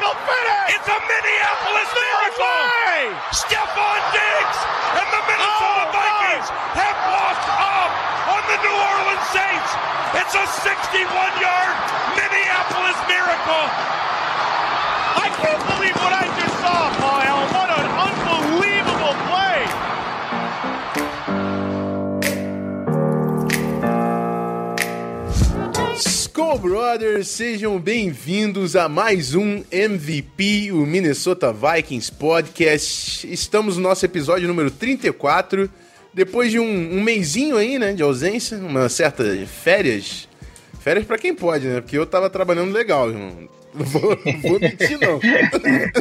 Finish. It's a Minneapolis no miracle. Way. Stephon Diggs and the Minnesota oh, Vikings God. have walked up on the New Orleans Saints. It's a 61-yard Minneapolis miracle. I can't believe Skull Brothers, sejam bem-vindos a mais um MVP, o Minnesota Vikings Podcast. Estamos no nosso episódio número 34. Depois de um, um mêsinho aí, né, de ausência, uma certa férias. Férias pra quem pode, né? Porque eu tava trabalhando legal, irmão. Não vou, vou mentir, não.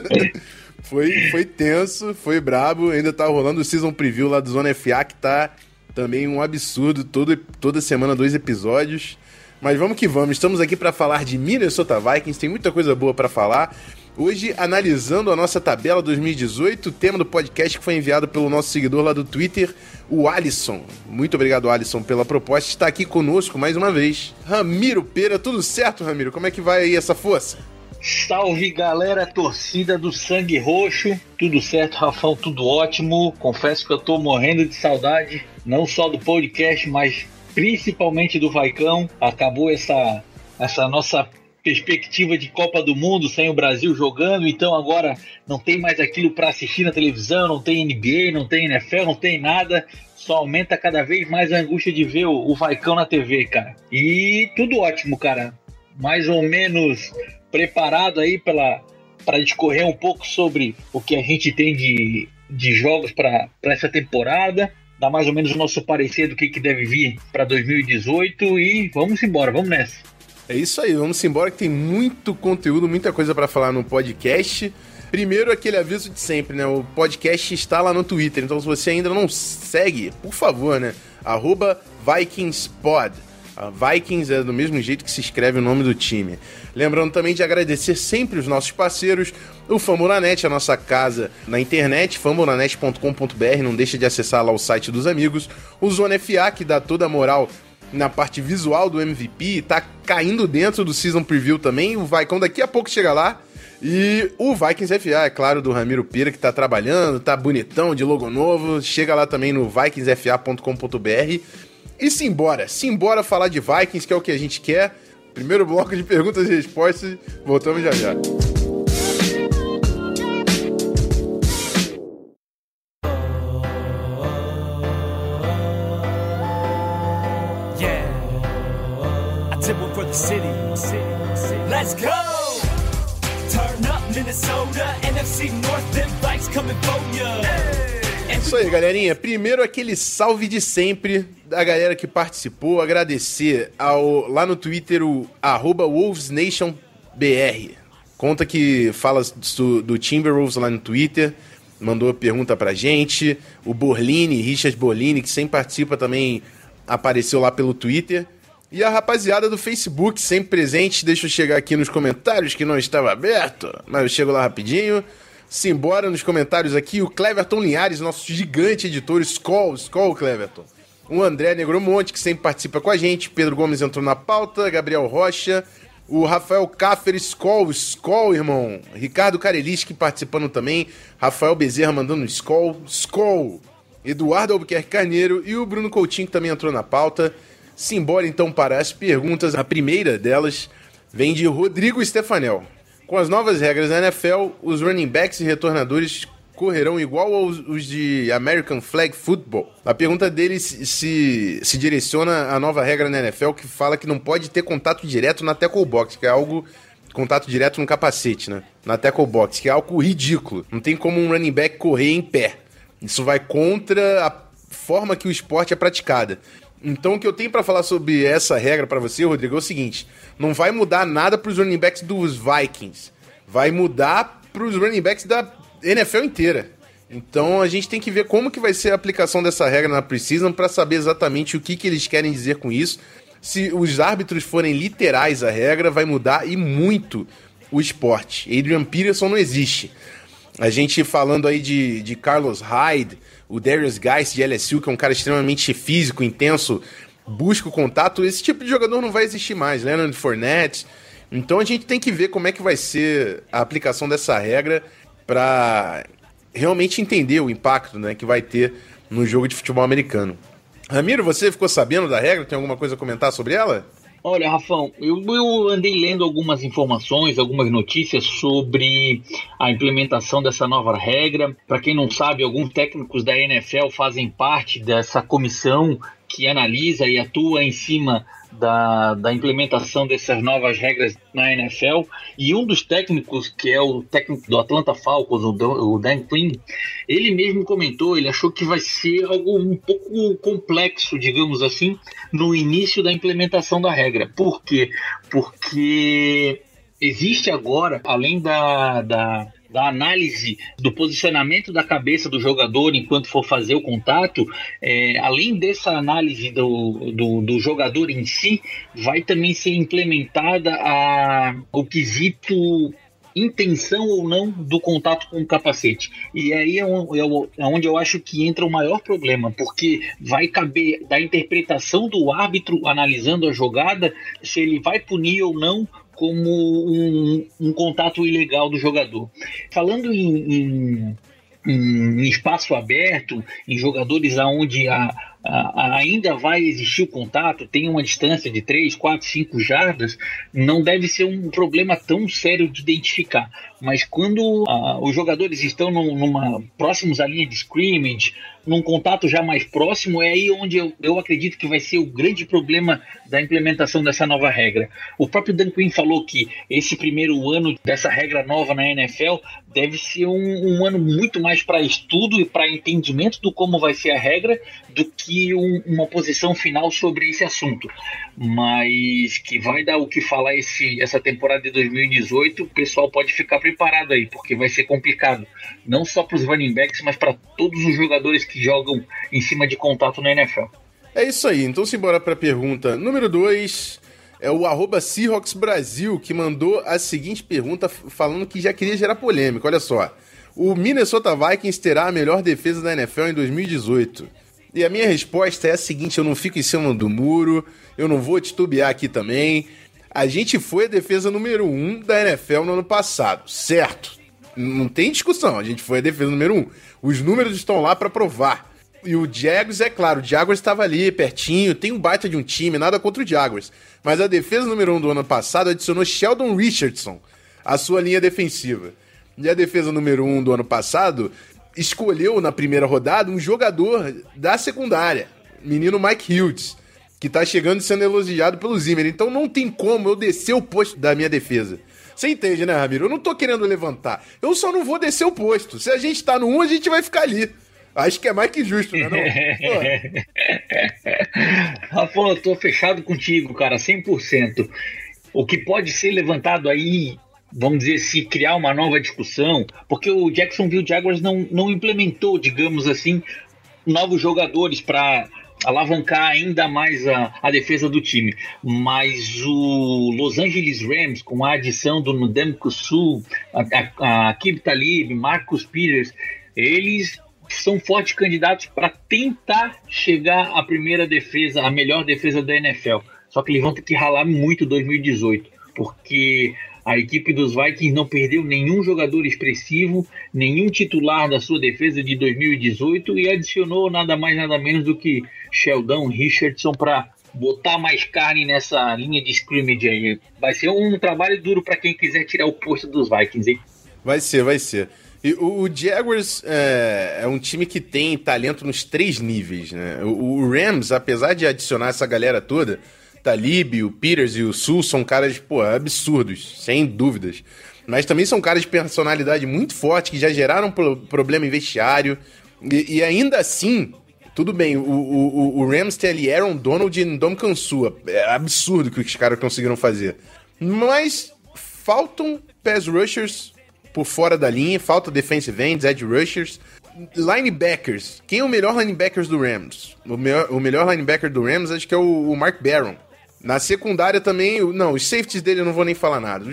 foi, foi tenso, foi brabo. Ainda tá rolando o Season Preview lá do Zona FA, que tá também um absurdo. Todo, toda semana, dois episódios. Mas vamos que vamos. Estamos aqui para falar de Minnesota Vikings. Tem muita coisa boa para falar. Hoje, analisando a nossa tabela 2018, o tema do podcast que foi enviado pelo nosso seguidor lá do Twitter, o Alisson. Muito obrigado, Alisson, pela proposta. Está aqui conosco mais uma vez. Ramiro Pera, tudo certo, Ramiro? Como é que vai aí essa força? Salve galera, torcida do Sangue Roxo, tudo certo, Rafão, tudo ótimo. Confesso que eu tô morrendo de saudade, não só do podcast, mas principalmente do Vaicão. Acabou essa, essa nossa perspectiva de Copa do Mundo sem o Brasil jogando, então agora não tem mais aquilo para assistir na televisão, não tem NBA, não tem NFL, não tem nada. Só aumenta cada vez mais a angústia de ver o, o Vaicão na TV, cara. E tudo ótimo, cara. Mais ou menos preparado aí pela para discorrer um pouco sobre o que a gente tem de, de jogos para essa temporada dar mais ou menos o nosso parecer do que, que deve vir para 2018 e vamos embora, vamos nessa. É isso aí, vamos embora que tem muito conteúdo, muita coisa para falar no podcast. Primeiro, aquele aviso de sempre, né? O podcast está lá no Twitter, então se você ainda não segue, por favor, né? Arroba VikingsPod. A Vikings é do mesmo jeito que se escreve o nome do time. Lembrando também de agradecer sempre os nossos parceiros, o Fambonanet, a nossa casa na internet, fambonanet.com.br, não deixa de acessar lá o site dos amigos, o Zona FA, que dá toda a moral na parte visual do MVP, tá caindo dentro do Season Preview também, o Vaicão daqui a pouco chega lá, e o Vikings FA, é claro, do Ramiro Pira, que tá trabalhando, tá bonitão, de logo novo, chega lá também no vikingsfa.com.br, e simbora, simbora falar de Vikings, que é o que a gente quer, primeiro bloco de perguntas e respostas, voltamos já já. isso aí, galerinha. Primeiro, aquele salve de sempre da galera que participou. Agradecer ao, lá no Twitter o arroba WolvesNationBR. Conta que fala do, do Timberwolves lá no Twitter. Mandou pergunta pra gente. O Borlini, Richard Borlini, que sempre participa também, apareceu lá pelo Twitter. E a rapaziada do Facebook, sempre presente, deixa eu chegar aqui nos comentários que não estava aberto, mas eu chego lá rapidinho. Simbora nos comentários aqui, o Cleverton Linhares, nosso gigante editor, Skoll, Skoll Cleverton. O André Negromonte, que sempre participa com a gente. Pedro Gomes entrou na pauta, Gabriel Rocha. O Rafael Kaffer, Skoll, Skoll, irmão. Ricardo Kareliski participando também. Rafael Bezerra mandando Skoll, Skoll. Eduardo Albuquerque Carneiro e o Bruno Coutinho, que também entrou na pauta. Simbora então para as perguntas. A primeira delas vem de Rodrigo Stefanel. Com as novas regras da NFL, os running backs e retornadores correrão igual aos os de American Flag Football. A pergunta dele se, se, se direciona à nova regra na NFL que fala que não pode ter contato direto na tackle box, que é algo contato direto no capacete, né? Na tackle box, que é algo ridículo. Não tem como um running back correr em pé. Isso vai contra a forma que o esporte é praticada. Então, o que eu tenho para falar sobre essa regra para você, Rodrigo, é o seguinte: não vai mudar nada para os running backs dos Vikings. Vai mudar para os running backs da NFL inteira. Então a gente tem que ver como que vai ser a aplicação dessa regra na Precision para saber exatamente o que, que eles querem dizer com isso. Se os árbitros forem literais à regra, vai mudar e muito o esporte. Adrian Peterson não existe. A gente falando aí de, de Carlos Hyde, o Darius Geist de LSU, que é um cara extremamente físico, intenso, busca o contato. Esse tipo de jogador não vai existir mais. Leonard Fournette. Então a gente tem que ver como é que vai ser a aplicação dessa regra para realmente entender o impacto né, que vai ter no jogo de futebol americano. Ramiro, você ficou sabendo da regra? Tem alguma coisa a comentar sobre ela? Olha, Rafão, eu, eu, andei lendo algumas informações, algumas notícias sobre a implementação dessa nova regra. Para quem não sabe, alguns técnicos da NFL fazem parte dessa comissão que analisa e atua em cima da, da implementação dessas novas regras na NFL. E um dos técnicos, que é o técnico do Atlanta Falcons, o Dan Quinn, ele mesmo comentou, ele achou que vai ser algo um pouco complexo, digamos assim, no início da implementação da regra. Por quê? Porque existe agora, além da, da da análise do posicionamento da cabeça do jogador enquanto for fazer o contato, é, além dessa análise do, do, do, jogador em si, vai também ser implementada a, o quesito intenção ou não do contato com o capacete. E aí é, é, é onde eu acho que entra o maior problema, porque vai caber da interpretação do árbitro analisando a jogada se ele vai punir ou não como um, um contato ilegal do jogador. Falando em, em, em espaço aberto, em jogadores aonde a, a, ainda vai existir o contato, tem uma distância de 3, 4, 5 jardas, não deve ser um problema tão sério de identificar. Mas quando a, os jogadores estão num, numa próximos à linha de scrimmage, num contato já mais próximo, é aí onde eu, eu acredito que vai ser o grande problema da implementação dessa nova regra. O próprio Dan Quinn falou que esse primeiro ano dessa regra nova na NFL deve ser um, um ano muito mais para estudo e para entendimento do como vai ser a regra do que um, uma posição final sobre esse assunto. Mas que vai dar o que falar esse, essa temporada de 2018, o pessoal pode ficar preparado aí, porque vai ser complicado. Não só para os running backs, mas para todos os jogadores que jogam em cima de contato na NFL. É isso aí, então simbora para a pergunta número 2. É o arroba Seahawks Brasil que mandou a seguinte pergunta falando que já queria gerar polêmica. Olha só. O Minnesota Vikings terá a melhor defesa da NFL em 2018. E a minha resposta é a seguinte: eu não fico em cima do muro, eu não vou titubear aqui também. A gente foi a defesa número 1 um da NFL no ano passado, certo? Não tem discussão, a gente foi a defesa número 1. Um. Os números estão lá para provar. E o Jaguars, é claro, o Jaguars estava ali pertinho, tem um baita de um time, nada contra o Jaguars. Mas a defesa número 1 um do ano passado adicionou Sheldon Richardson à sua linha defensiva. E a defesa número 1 um do ano passado escolheu na primeira rodada um jogador da secundária, menino Mike Hughes, que tá chegando e sendo elogiado pelo Zimmer. Então não tem como eu descer o posto da minha defesa. Você entende, né, Ramiro? Eu não tô querendo levantar. Eu só não vou descer o posto. Se a gente tá no 1, a gente vai ficar ali. Acho que é mais que justo, né? Rafa, eu tô fechado contigo, cara, 100%. O que pode ser levantado aí vamos dizer, se criar uma nova discussão, porque o Jacksonville Jaguars não, não implementou, digamos assim, novos jogadores para alavancar ainda mais a, a defesa do time. Mas o Los Angeles Rams, com a adição do Ndamco Sul, a, a, a Kib Talib, Marcus Peters, eles são fortes candidatos para tentar chegar à primeira defesa, a melhor defesa da NFL. Só que eles vão ter que ralar muito 2018, porque a equipe dos Vikings não perdeu nenhum jogador expressivo, nenhum titular da sua defesa de 2018 e adicionou nada mais nada menos do que Sheldon Richardson para botar mais carne nessa linha de scrimmage aí. Vai ser um trabalho duro para quem quiser tirar o posto dos Vikings, hein? Vai ser, vai ser. E o, Jaguars é, é, um time que tem talento nos três níveis, né? O, o Rams, apesar de adicionar essa galera toda, Talib, o Peters e o Sul são caras, pô, absurdos, sem dúvidas. Mas também são caras de personalidade muito forte, que já geraram problema em vestiário. E, e ainda assim, tudo bem, o, o, o Rams tem ali Aaron Donald e Ndom Kansua. É absurdo o que os caras conseguiram fazer. Mas faltam pass rushers por fora da linha, falta defensive ends, edge rushers. Linebackers. Quem é o melhor linebacker do Rams? O melhor, o melhor linebacker do Rams acho que é o, o Mark Barron. Na secundária também, não, os safeties dele eu não vou nem falar nada.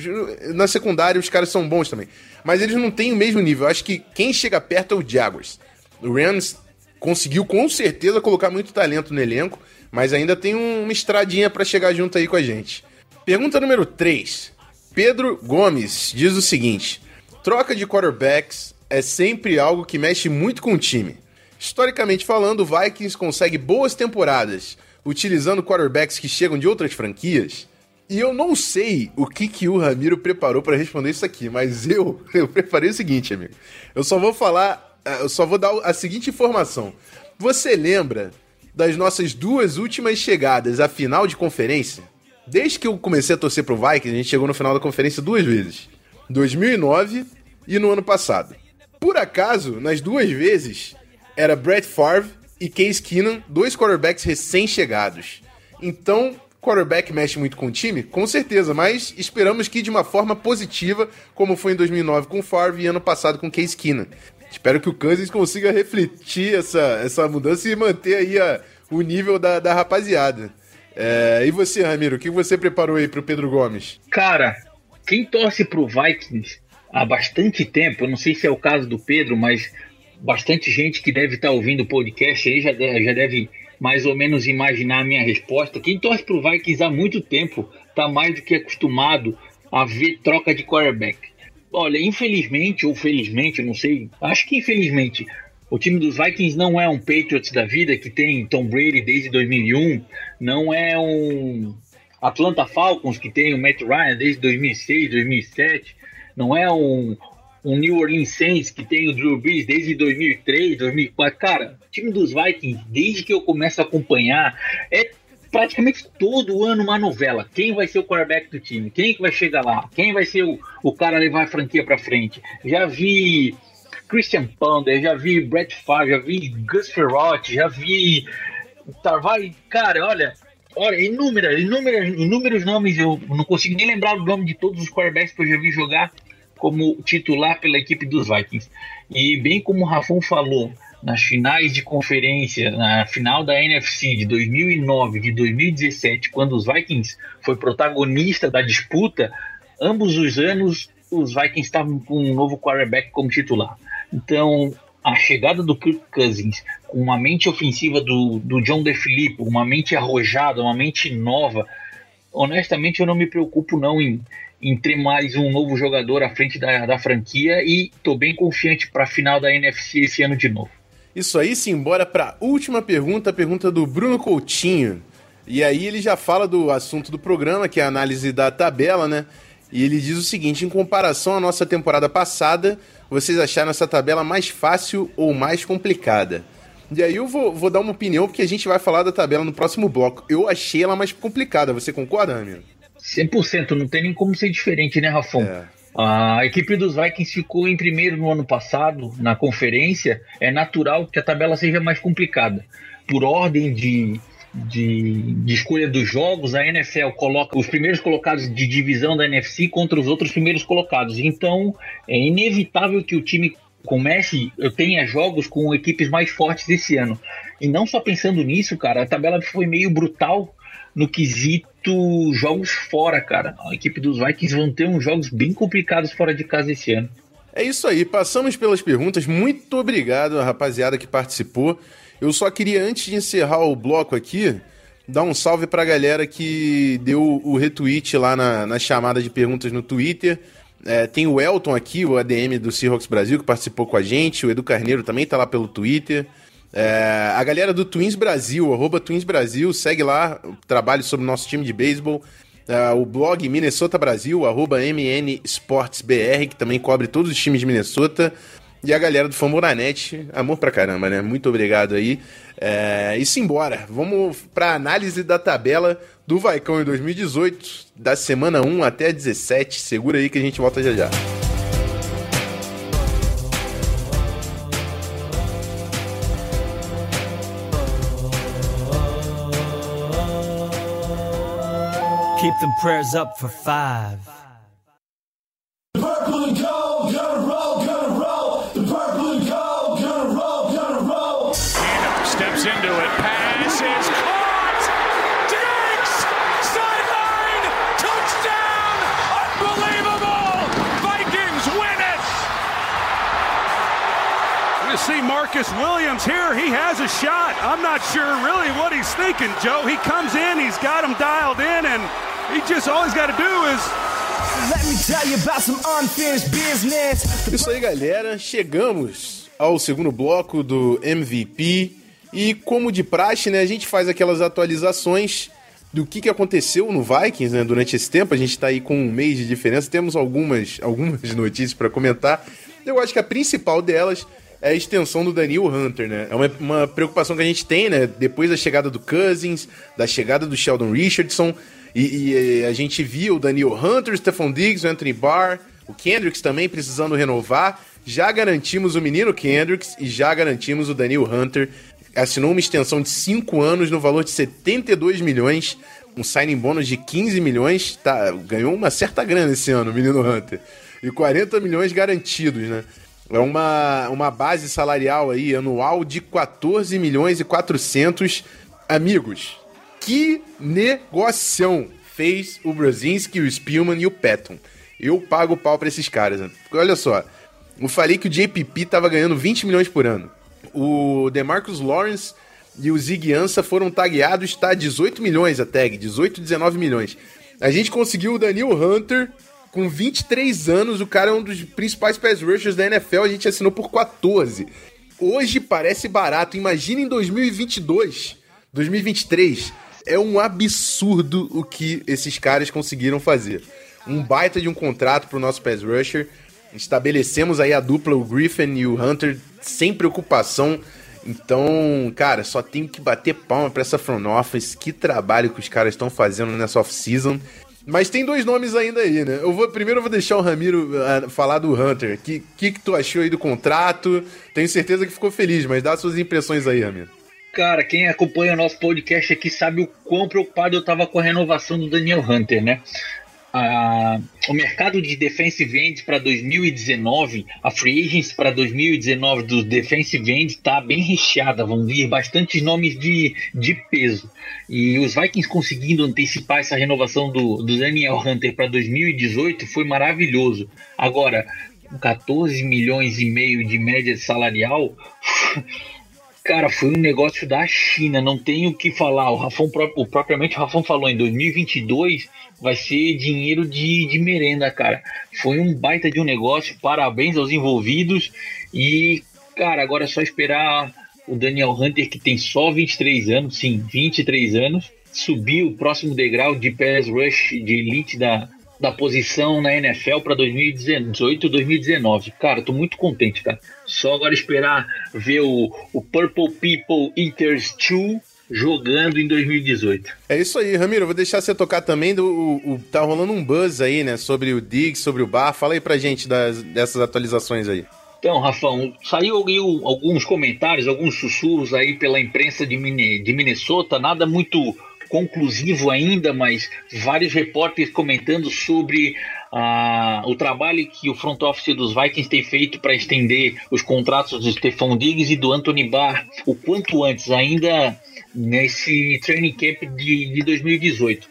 Na secundária os caras são bons também. Mas eles não têm o mesmo nível. Eu acho que quem chega perto é o Jaguars. O Rams conseguiu com certeza colocar muito talento no elenco, mas ainda tem uma estradinha para chegar junto aí com a gente. Pergunta número 3. Pedro Gomes diz o seguinte: troca de quarterbacks é sempre algo que mexe muito com o time. Historicamente falando, o Vikings consegue boas temporadas utilizando quarterbacks que chegam de outras franquias. E eu não sei o que, que o Ramiro preparou para responder isso aqui, mas eu, eu preparei o seguinte, amigo. Eu só vou falar, eh, eu só vou dar a seguinte informação. Você lembra das nossas duas últimas chegadas à final de conferência? Desde que eu comecei a torcer pro Vikings, a gente chegou no final da conferência duas vezes. 2009 e no ano passado. Por acaso, nas duas vezes, era Brett Favre e Case Keenum, dois quarterbacks recém-chegados. Então, quarterback mexe muito com o time? Com certeza, mas esperamos que de uma forma positiva, como foi em 2009 com Favre e ano passado com Case Keenum. Espero que o Kansas consiga refletir essa, essa mudança e manter aí a, o nível da, da rapaziada. É, e você, Ramiro, o que você preparou aí pro Pedro Gomes? Cara, quem torce pro Vikings há bastante tempo, eu não sei se é o caso do Pedro, mas bastante gente que deve estar tá ouvindo o podcast aí já deve, já deve mais ou menos imaginar a minha resposta. Quem torce para o Vikings há muito tempo está mais do que acostumado a ver troca de quarterback. Olha, infelizmente ou felizmente, não sei, acho que infelizmente, o time dos Vikings não é um Patriots da vida que tem Tom Brady desde 2001, não é um Atlanta Falcons que tem o Matt Ryan desde 2006, 2007, não é um um New Orleans Saints que tem o Drew Brees desde 2003, 2004. Cara, o time dos Vikings, desde que eu começo a acompanhar, é praticamente todo ano uma novela. Quem vai ser o quarterback do time? Quem que vai chegar lá? Quem vai ser o, o cara a levar a franquia para frente? Já vi Christian Ponder, já vi Brett Favre, já vi Gus Ferrotti, já vi Tarvai, cara, olha, olha, inúmeras, inúmeras, inúmeros nomes, eu não consigo nem lembrar o nome de todos os quarterbacks que eu já vi jogar como titular pela equipe dos Vikings. E bem como o Rafon falou, nas finais de conferência, na final da NFC de 2009, de 2017, quando os Vikings foi protagonista da disputa, ambos os anos os Vikings estavam com um novo quarterback como titular. Então, a chegada do Kirk Cousins, com uma mente ofensiva do, do John DeFilippo, uma mente arrojada, uma mente nova, honestamente eu não me preocupo não em em ter mais um novo jogador à frente da, da franquia e tô bem confiante para a final da NFC esse ano de novo. Isso aí, sim, bora para a última pergunta, a pergunta do Bruno Coutinho. E aí ele já fala do assunto do programa, que é a análise da tabela, né? E ele diz o seguinte: em comparação à nossa temporada passada, vocês acharam essa tabela mais fácil ou mais complicada? E aí eu vou, vou dar uma opinião, porque a gente vai falar da tabela no próximo bloco. Eu achei ela mais complicada, você concorda, amigo? 100%, não tem nem como ser diferente, né, Rafão? É. A equipe dos Vikings ficou em primeiro no ano passado, na conferência. É natural que a tabela seja mais complicada. Por ordem de, de, de, escolha dos jogos, a NFL coloca os primeiros colocados de divisão da NFC contra os outros primeiros colocados. Então, é inevitável que o time comece, tenha jogos com equipes mais fortes esse ano. E não só pensando nisso, cara, a tabela foi meio brutal no quesito jogos fora, cara. A equipe dos Vikings vão ter uns jogos bem complicados fora de casa esse ano. É isso aí, passamos pelas perguntas. Muito obrigado, rapaziada que participou. Eu só queria, antes de encerrar o bloco aqui, dar um salve pra galera que deu o retweet lá na, na chamada de perguntas no Twitter. É, tem o Elton aqui, o ADM do Seahawks Brasil, que participou com a gente. O Edu Carneiro também tá lá pelo Twitter. É, a galera do Twins Brasil, arroba Twins Brasil, segue lá trabalho sobre o nosso time de beisebol. É, o blog Minnesota Brasil, arroba MN Sports BR, que também cobre todos os times de Minnesota. E a galera do Fambonanet, amor pra caramba, né? Muito obrigado aí. É, e simbora, vamos pra análise da tabela do Vaicão em 2018, da semana 1 até 17. Segura aí que a gente volta já já. them prayers up for five. The purple and gold, gonna roll, gonna roll. The purple and gold, gonna roll, gonna roll. Stand steps into it, passes. see Marcus Williams here. He has a shot. I'm not sure really what he's thinking, Joe. He comes in, he's got him dialed in, and he just all he's got to do is Let me tell you about some unfinished business. Isso aí, galera. Chegamos ao segundo bloco do MVP. E como de praxe, né, a gente faz aquelas atualizações do que, que aconteceu no Vikings né, durante esse tempo. A gente está aí com um mês de diferença. Temos algumas, algumas notícias para comentar. Eu acho que a principal delas é a extensão do Daniel Hunter, né? É uma, uma preocupação que a gente tem, né? Depois da chegada do Cousins, da chegada do Sheldon Richardson. E, e a gente viu o Daniel Hunter, o Stephon Diggs, o Anthony Barr, o Kendricks também precisando renovar. Já garantimos o menino Kendricks e já garantimos o Daniel Hunter. Assinou uma extensão de 5 anos no valor de 72 milhões, um signing bônus de 15 milhões. Tá, ganhou uma certa grana esse ano, o menino Hunter. E 40 milhões garantidos, né? É uma, uma base salarial aí anual de 14 milhões e 400 amigos. Que negocião fez o Brzezinski, o Spielman e o Patton. Eu pago o pau pra esses caras, né? Porque olha só, eu falei que o JPP tava ganhando 20 milhões por ano. O DeMarcus Lawrence e o Zig Ansah foram tagueados, tá? 18 milhões a tag, 18, 19 milhões. A gente conseguiu o Daniel Hunter com 23 anos, o cara é um dos principais pass rushers da NFL, a gente assinou por 14. Hoje parece barato, imagina em 2022, 2023. É um absurdo o que esses caras conseguiram fazer. Um baita de um contrato pro nosso pass rusher. Estabelecemos aí a dupla, o Griffin e o Hunter, sem preocupação. Então, cara, só tenho que bater palma pra essa front office. Que trabalho que os caras estão fazendo nessa off-season. Mas tem dois nomes ainda aí, né? Eu vou primeiro eu vou deixar o Ramiro uh, falar do Hunter. O que, que, que tu achou aí do contrato? Tenho certeza que ficou feliz, mas dá suas impressões aí, Ramiro. Cara, quem acompanha o nosso podcast aqui sabe o quão preocupado eu tava com a renovação do Daniel Hunter, né? Ah, o mercado de defensive end para 2019, a free agents para 2019 dos defensive end está bem recheada, vão vir bastantes nomes de, de peso. E os Vikings conseguindo antecipar essa renovação do, do Daniel Hunter para 2018 foi maravilhoso. Agora, com 14 milhões e meio de média salarial, cara, foi um negócio da China, não tenho o que falar. O Rafão, o, propriamente o Rafão falou, em 2022 vai ser dinheiro de, de merenda, cara. Foi um baita de um negócio, parabéns aos envolvidos. E, cara, agora é só esperar o Daniel Hunter, que tem só 23 anos, sim, 23 anos, subir o próximo degrau de pass rush de elite da, da posição na NFL para 2018 2019. Cara, tô muito contente, cara. Só agora esperar ver o, o Purple People Eaters 2 jogando em 2018. É isso aí, Ramiro. Vou deixar você tocar também. Do, o, o- tá rolando um buzz aí, né? Sobre o Diggs, sobre o Bar. Fala aí pra gente das, dessas atualizações aí. Então, Rafão, saiu alguns comentários, alguns sussurros aí pela imprensa de Minnesota, nada muito conclusivo ainda, mas vários repórteres comentando sobre ah, o trabalho que o front office dos Vikings tem feito para estender os contratos do Stephon Diggs e do Anthony Barr o quanto antes, ainda nesse training camp de, de 2018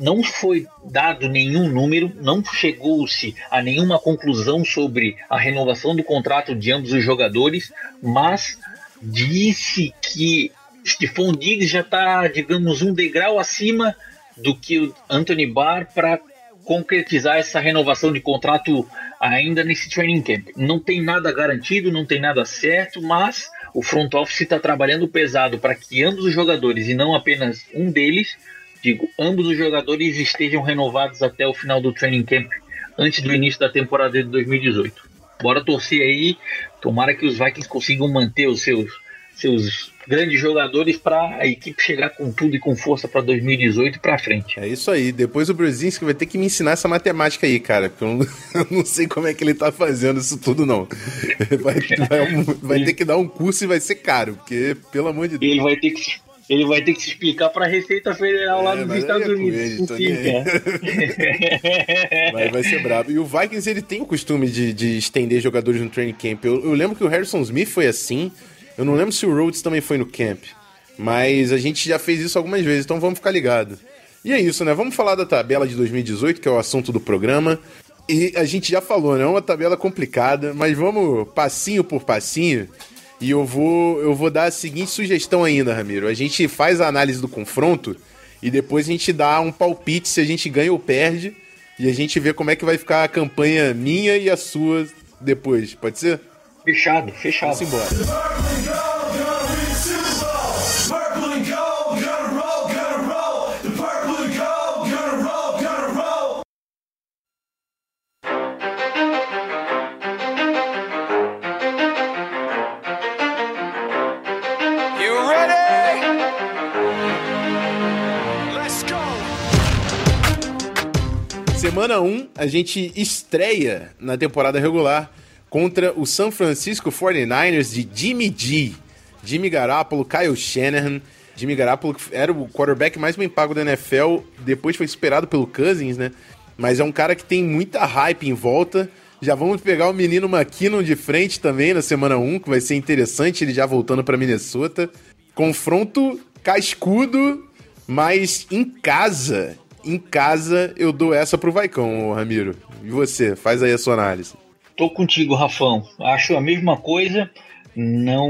não foi dado nenhum número, não chegou-se a nenhuma conclusão sobre a renovação do contrato de ambos os jogadores, mas disse que Stephon Diggs já está, digamos, um degrau acima do que o Anthony Barr para concretizar essa renovação de contrato ainda nesse training camp. Não tem nada garantido, não tem nada certo, mas o front office está trabalhando pesado para que ambos os jogadores e não apenas um deles digo, ambos os jogadores estejam renovados até o final do training camp, antes do início da temporada de 2018. Bora torcer aí, tomara que os Vikings consigam manter os seus, seus grandes jogadores para a equipe chegar com tudo e com força para 2018 e para frente. É isso aí. Depois o Brzezinski vai ter que me ensinar essa matemática aí, cara. Porque eu não, eu não sei como é que ele tá fazendo isso tudo, não. Vai, vai- vai ter que dar um curso e vai ser caro. Porque, pelo amor de Deus. Ele vai ter que ele vai ter que se explicar para a Receita Federal lá É, nos mas Estados é Unidos. ele, vai ser brabo. E o Vikings, ele tem o costume de, de estender jogadores no training camp. Eu, eu lembro que o Harrison Smith foi assim. Eu não lembro se o Rhodes também foi no camp. Mas a gente já fez isso algumas vezes, então vamos ficar ligado. E é isso, né? Vamos falar da tabela de 2018, que é o assunto do programa. E a gente já falou, né? É uma tabela complicada, mas vamos passinho por passinho. E eu vou, eu vou dar a seguinte sugestão ainda, Ramiro. A gente faz a análise do confronto e depois a gente dá um palpite se a gente ganha ou perde. E a gente vê como é que vai ficar a campanha minha e a sua depois. Pode ser? Fechado, fechado. Vamos embora. Semana 1, a gente estreia na temporada regular contra o San Francisco 49ers de Jimmy G. Jimmy Garoppolo, Kyle Shanahan. Jimmy Garoppolo era o quarterback mais bem pago da NFL, depois foi superado pelo Cousins, né? Mas é um cara que tem muita hype em volta. Já vamos pegar o menino McKinnon de frente também na semana 1, que vai ser interessante, ele já voltando para Minnesota. Confronto cascudo, mas em casa. Em casa eu dou essa pro Vaicão, Ramiro. E você? Faz aí a sua análise. Tô contigo, Rafão. Acho a mesma coisa. Não,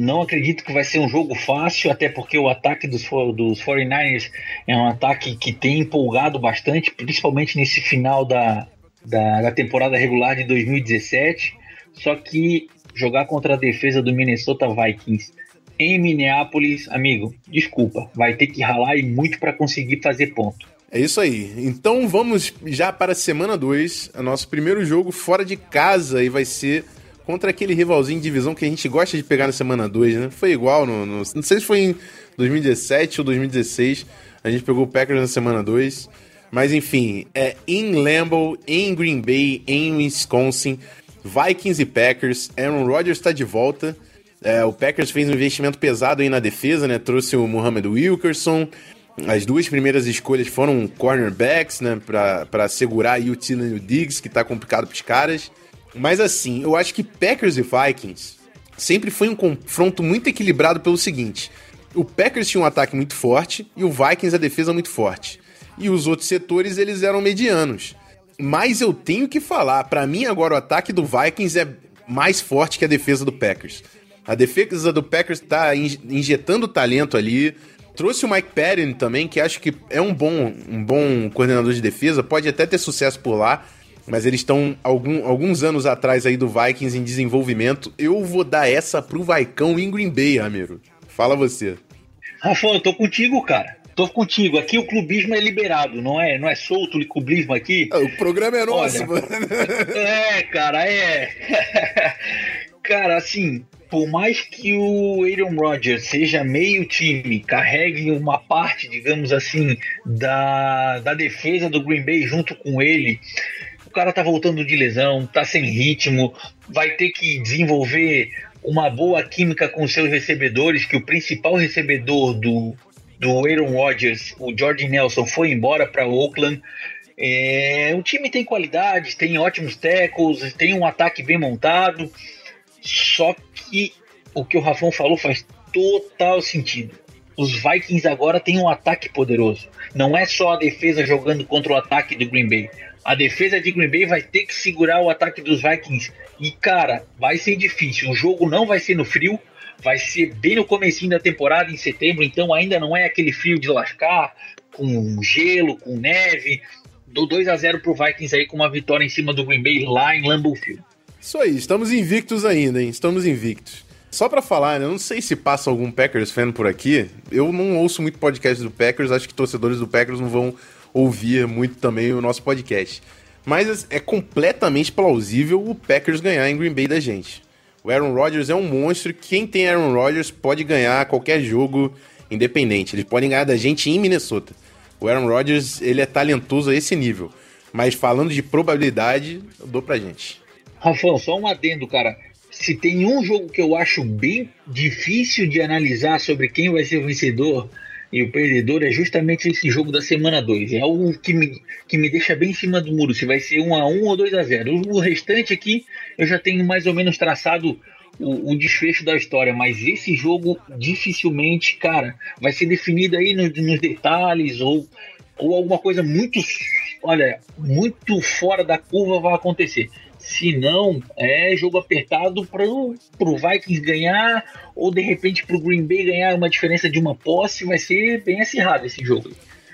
não acredito que vai ser um jogo fácil, até porque o ataque dos, dos 49ers é um ataque que tem empolgado bastante, principalmente nesse final da, da, da temporada regular de 2017. Só que jogar contra a defesa do Minnesota Vikings em Minneapolis, amigo, desculpa, vai ter que ralar e muito para conseguir fazer ponto. É isso aí. Então vamos já para a semana 2. O nosso primeiro jogo fora de casa e vai ser contra aquele rivalzinho de divisão que a gente gosta de pegar na semana 2, né? Foi igual no, no- Não sei se foi em 2017 ou 2016. A gente pegou o Packers na semana 2. Mas enfim, é em Lambeau, em Green Bay, em Wisconsin. Vikings e Packers. Aaron Rodgers está de volta. É, o Packers fez um investimento pesado aí na defesa, né? Trouxe o Muhammad Wilkerson. As duas primeiras escolhas foram cornerbacks, né? Pra, segurar aí o Thielen e o Diggs, que tá complicado pros caras. Mas assim, eu acho que Packers e Vikings sempre foi um confronto muito equilibrado pelo seguinte: o Packers tinha um ataque muito forte e o Vikings a defesa muito forte. E os outros setores eles eram medianos. Mas eu tenho que falar, pra mim agora o ataque do Vikings é mais forte que a defesa do Packers. A defesa do Packers tá in- injetando talento ali. Trouxe o Mike Patton também, que acho que é um bom, um bom coordenador de defesa, pode até ter sucesso por lá, mas eles estão algum, alguns anos atrás aí do Vikings em desenvolvimento. Eu vou dar essa pro Vaicão em Green Bay, Ramiro. Fala você. Rafa, eu tô contigo, cara. Tô contigo. Aqui o clubismo é liberado, não é? Não é solto o clubismo aqui? O programa é nosso, Olha. mano. É, cara, é. cara, assim, por mais que o Aaron Rodgers seja meio time, carregue uma parte, digamos assim, da, da defesa do Green Bay junto com ele, o cara tá voltando de lesão, tá sem ritmo, vai ter que desenvolver uma boa química com seus recebedores, que o principal recebedor do, do Aaron Rodgers, o Jordan Nelson, foi embora para Oakland. É, o time tem qualidade, tem ótimos tackles, tem um ataque bem montado. Só que o que o Rafão falou faz total sentido. Os Vikings agora têm um ataque poderoso. Não é só a defesa jogando contra o ataque do Green Bay. A defesa de Green Bay vai ter que segurar o ataque dos Vikings. E, cara, vai ser difícil. O jogo não vai ser no frio. Vai ser bem no comecinho da temporada, em setembro. Então ainda não é aquele frio de lascar, com gelo, com neve. Dou 2 a 0 pro Vikings aí com uma vitória em cima do Green Bay lá em Lambeau Field. Isso aí, estamos invictos ainda, hein? Estamos invictos. Só pra falar, né? Eu não sei se passa algum Packers fan por aqui. Eu não ouço muito podcast do Packers, acho que torcedores do Packers não vão ouvir muito também o nosso podcast. Mas é completamente plausível o Packers ganhar em Green Bay da gente. O Aaron Rodgers é um monstro. Quem tem Aaron Rodgers pode ganhar qualquer jogo independente. Eles podem ganhar da gente em Minnesota. O Aaron Rodgers, ele é talentoso a esse nível. Mas falando de probabilidade, eu dou pra gente. Rafão, só um adendo, cara. Se tem um jogo que eu acho bem difícil de analisar sobre quem vai ser o vencedor e o perdedor, é justamente esse jogo da semana 2. É algo que me, que me deixa bem em cima do muro, se vai ser 1 a 1 ou 2 a 0 O restante aqui eu já tenho mais ou menos traçado o, o desfecho da história, mas esse jogo dificilmente, cara, vai ser definido aí no- nos detalhes ou, ou alguma coisa muito, olha, muito fora da curva vai acontecer. Se não, é jogo apertado pro, pro Vikings ganhar, ou de repente pro Green Bay ganhar uma diferença de uma posse, vai ser bem acirrado esse jogo.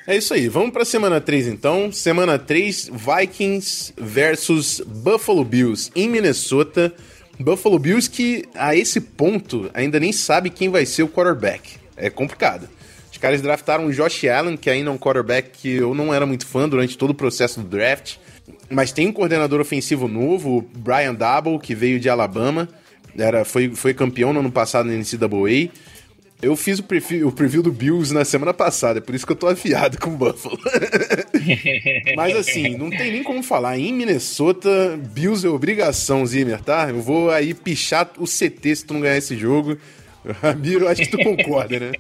É isso aí, vamos pra semana 3 então. Semana 3, Vikings versus Buffalo Bills em Minnesota. Buffalo Bills que a esse ponto ainda nem sabe quem vai ser o quarterback. É complicado. Os caras draftaram o Josh Allen, que ainda é um quarterback que eu não era muito fã durante todo o processo do draft. Mas tem um coordenador ofensivo novo, o Brian Double, que veio de Alabama. Era, foi, foi campeão no ano passado na NCAA. Eu fiz o preview, o preview do Bills na semana passada, é por isso que eu tô afiado com o Buffalo. Mas assim, não tem nem como falar. Em Minnesota, Bills é obrigação, Zimmer, tá? Eu vou aí pichar o CT se tu não ganhar esse jogo. Ramiro, acho que tu concorda, né?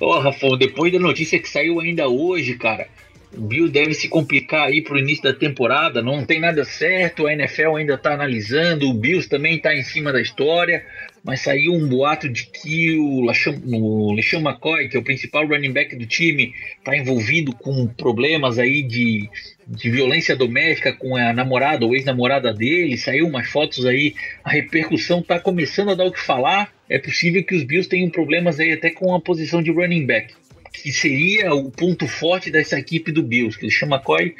Ô, oh, Rafa, depois da notícia que saiu ainda hoje, cara, Bill deve se complicar aí pro início da temporada, não tem nada certo, a NFL ainda tá analisando, o Bills também tá em cima da história, mas saiu um boato de que o LeSean McCoy, que é o principal running back do time, tá envolvido com problemas aí de, de violência doméstica com a namorada ou ex-namorada dele, saiu umas fotos aí, a repercussão tá começando a dar o que falar, é possível que os Bills tenham problemas aí até com a posição de running back que seria o ponto forte dessa equipe do Bills, que o Sean McCoy,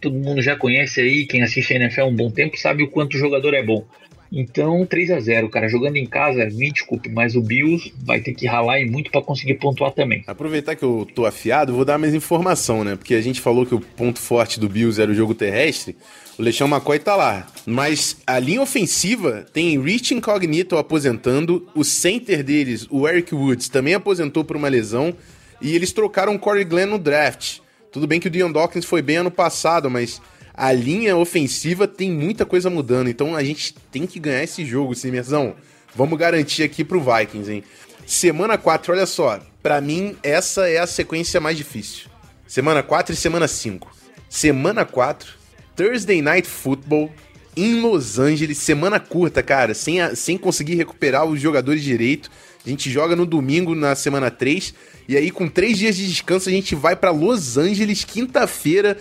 todo mundo já conhece aí, quem assiste a NFL há um bom tempo sabe o quanto o jogador é bom. Então, 3 a 0 cara. Jogando em casa, me desculpe, mas o Bills vai ter que ralar e muito para conseguir pontuar também. Aproveitar que eu tô afiado, vou dar mais informação, né? Porque a gente falou que o ponto forte do Bills era o jogo terrestre. O Lechão McCoy tá lá. Mas a linha ofensiva tem Rich Incognito aposentando. O center deles, o Eric Woods, também aposentou por uma lesão. E eles trocaram o Corey Glenn no draft. Tudo bem que o Dion Dawkins foi bem ano passado, mas a linha ofensiva tem muita coisa mudando. Então a gente tem que ganhar esse jogo, Simerzão. Vamos garantir aqui pro Vikings, hein? Semana 4, olha só. Para mim, essa é a sequência mais difícil. Semana 4 e semana 5. Semana 4, Thursday Night Football em Los Angeles. Semana curta, cara, sem, a, sem conseguir recuperar os jogadores direito. A gente joga no domingo na semana 3. E aí, com três dias de descanso, a gente vai para Los Angeles, quinta-feira,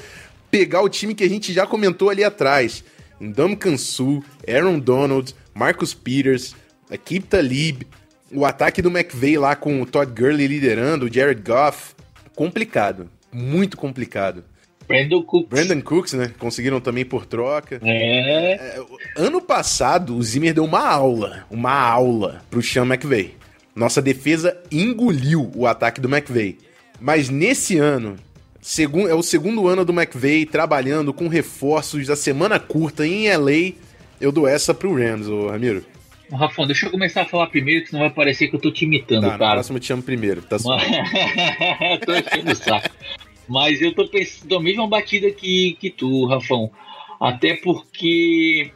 pegar o time que a gente já comentou ali atrás. Ndam Kansu, Aaron Donald, Marcus Peters, Akip Talib, o ataque do McVeigh lá com o Todd Gurley liderando, o Jared Goff. Complicado, muito complicado. Brandon Cooks. Brandon Cooks, né? Conseguiram também por troca. É. é ano passado, o Zimmer deu uma aula, uma aula pro Sean McVeigh. Nossa defesa engoliu o ataque do McVeigh. Mas nesse ano, é o segundo ano do McVeigh trabalhando com reforços da semana curta em LA. Eu dou essa pro Rams, ô Ramiro. Rafão, deixa eu começar a falar primeiro, que senão vai parecer que eu tô te imitando, tá, cara. No próximo eu te chamo primeiro, tá só. tô enchendo o saco. Mas eu tô pensando a mesma batida que, que tu, Rafão. Até porque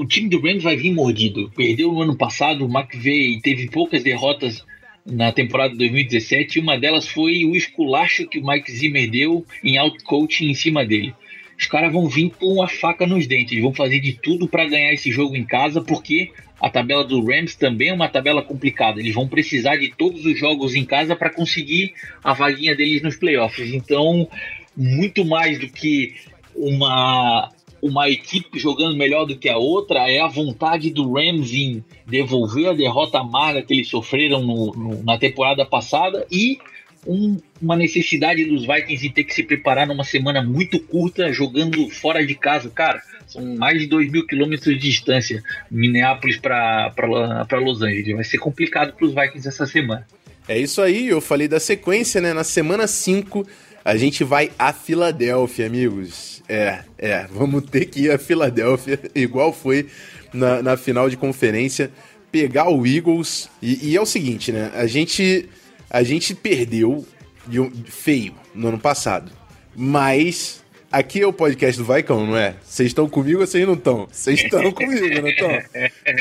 o time do Rams vai vir mordido. Perdeu no ano passado, o McVay teve poucas derrotas na temporada de 2017 e uma delas foi o esculacho que o Mike Zimmer deu em out-coaching em cima dele. Os caras vão vir com a faca nos dentes, vão fazer de tudo para ganhar esse jogo em casa, porque a tabela do Rams também é uma tabela complicada. Eles vão precisar de todos os jogos em casa para conseguir a vaguinha deles nos playoffs. Então, muito mais do que uma uma equipe jogando melhor do que a outra, é a vontade do Rams em devolver a derrota amarga que eles sofreram no, no, na temporada passada e um, uma necessidade dos Vikings de ter que se preparar numa semana muito curta jogando fora de casa. Cara, são mais de 2 mil quilômetros de distância Minneapolis para Los Angeles. Vai ser complicado para os Vikings essa semana. É isso aí, eu falei da sequência, né? Na semana 5 a gente vai a Filadélfia, amigos. É, é, vamos ter que ir a Filadélfia, igual foi na, na final de conferência, pegar o Eagles. E, e, é o seguinte, né? A gente, a gente perdeu de um, feio no ano passado. Mas aqui é o podcast do Vaicão, não é? Vocês estão comigo ou vocês não estão? Vocês estão comigo, não estão?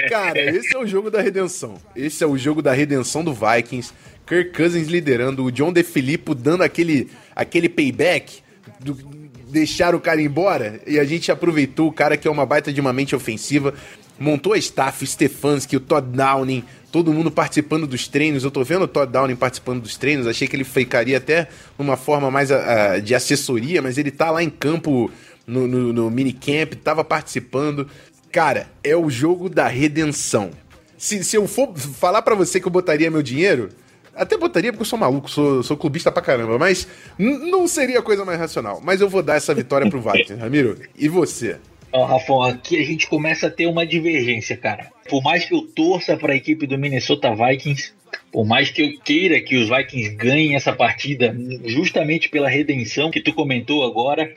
Cara, esse é o jogo da redenção. Esse é o jogo da redenção do Vikings. Kirk Cousins liderando, o John DeFilippo dando aquele, aquele payback, do, deixar o cara embora, e a gente aproveitou o cara que é uma baita de uma mente ofensiva, montou a staff, Stefanski, o Todd Downing, todo mundo participando dos treinos. Eu tô vendo o Todd Downing participando dos treinos, achei que ele ficaria até numa forma mais uh, de assessoria, mas ele tá lá em campo no, no, no minicamp, tava participando. Cara, é o jogo da redenção. Se, se eu for falar para você que eu botaria meu dinheiro, até botaria porque eu sou maluco, sou, sou clubista pra caramba, mas não seria a coisa mais racional. Mas eu vou dar essa vitória pro Vikings, Ramiro. E você? Ó, Rafão, aqui a gente começa a ter uma divergência, cara. Por mais que eu torça para a equipe do Minnesota Vikings, por mais que eu queira que os Vikings ganhem essa partida, justamente pela redenção que tu comentou agora,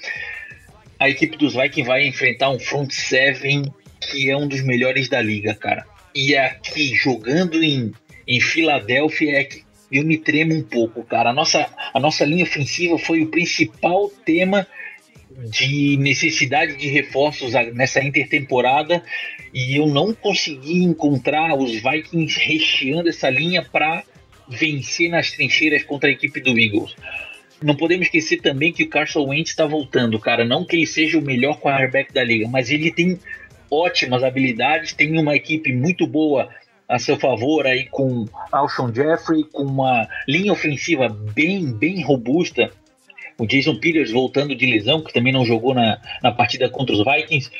a equipe dos Vikings vai enfrentar um front seven que é um dos melhores da liga, cara. E aqui, jogando em, em Filadélfia, é que eu me tremo um pouco, cara. A nossa, a nossa linha ofensiva foi o principal tema de necessidade de reforços nessa intertemporada e eu não consegui encontrar os Vikings recheando essa linha para vencer nas trincheiras contra a equipe do Eagles. Não podemos esquecer também que o Carson Wentz está voltando, cara. Não que ele seja o melhor quarterback da liga, mas ele tem ótimas habilidades, tem uma equipe muito boa a seu favor aí com Alshon Jeffrey, com uma linha ofensiva bem, bem robusta. O Jason Peters voltando de lesão, que também não jogou na, na partida contra os Vikings.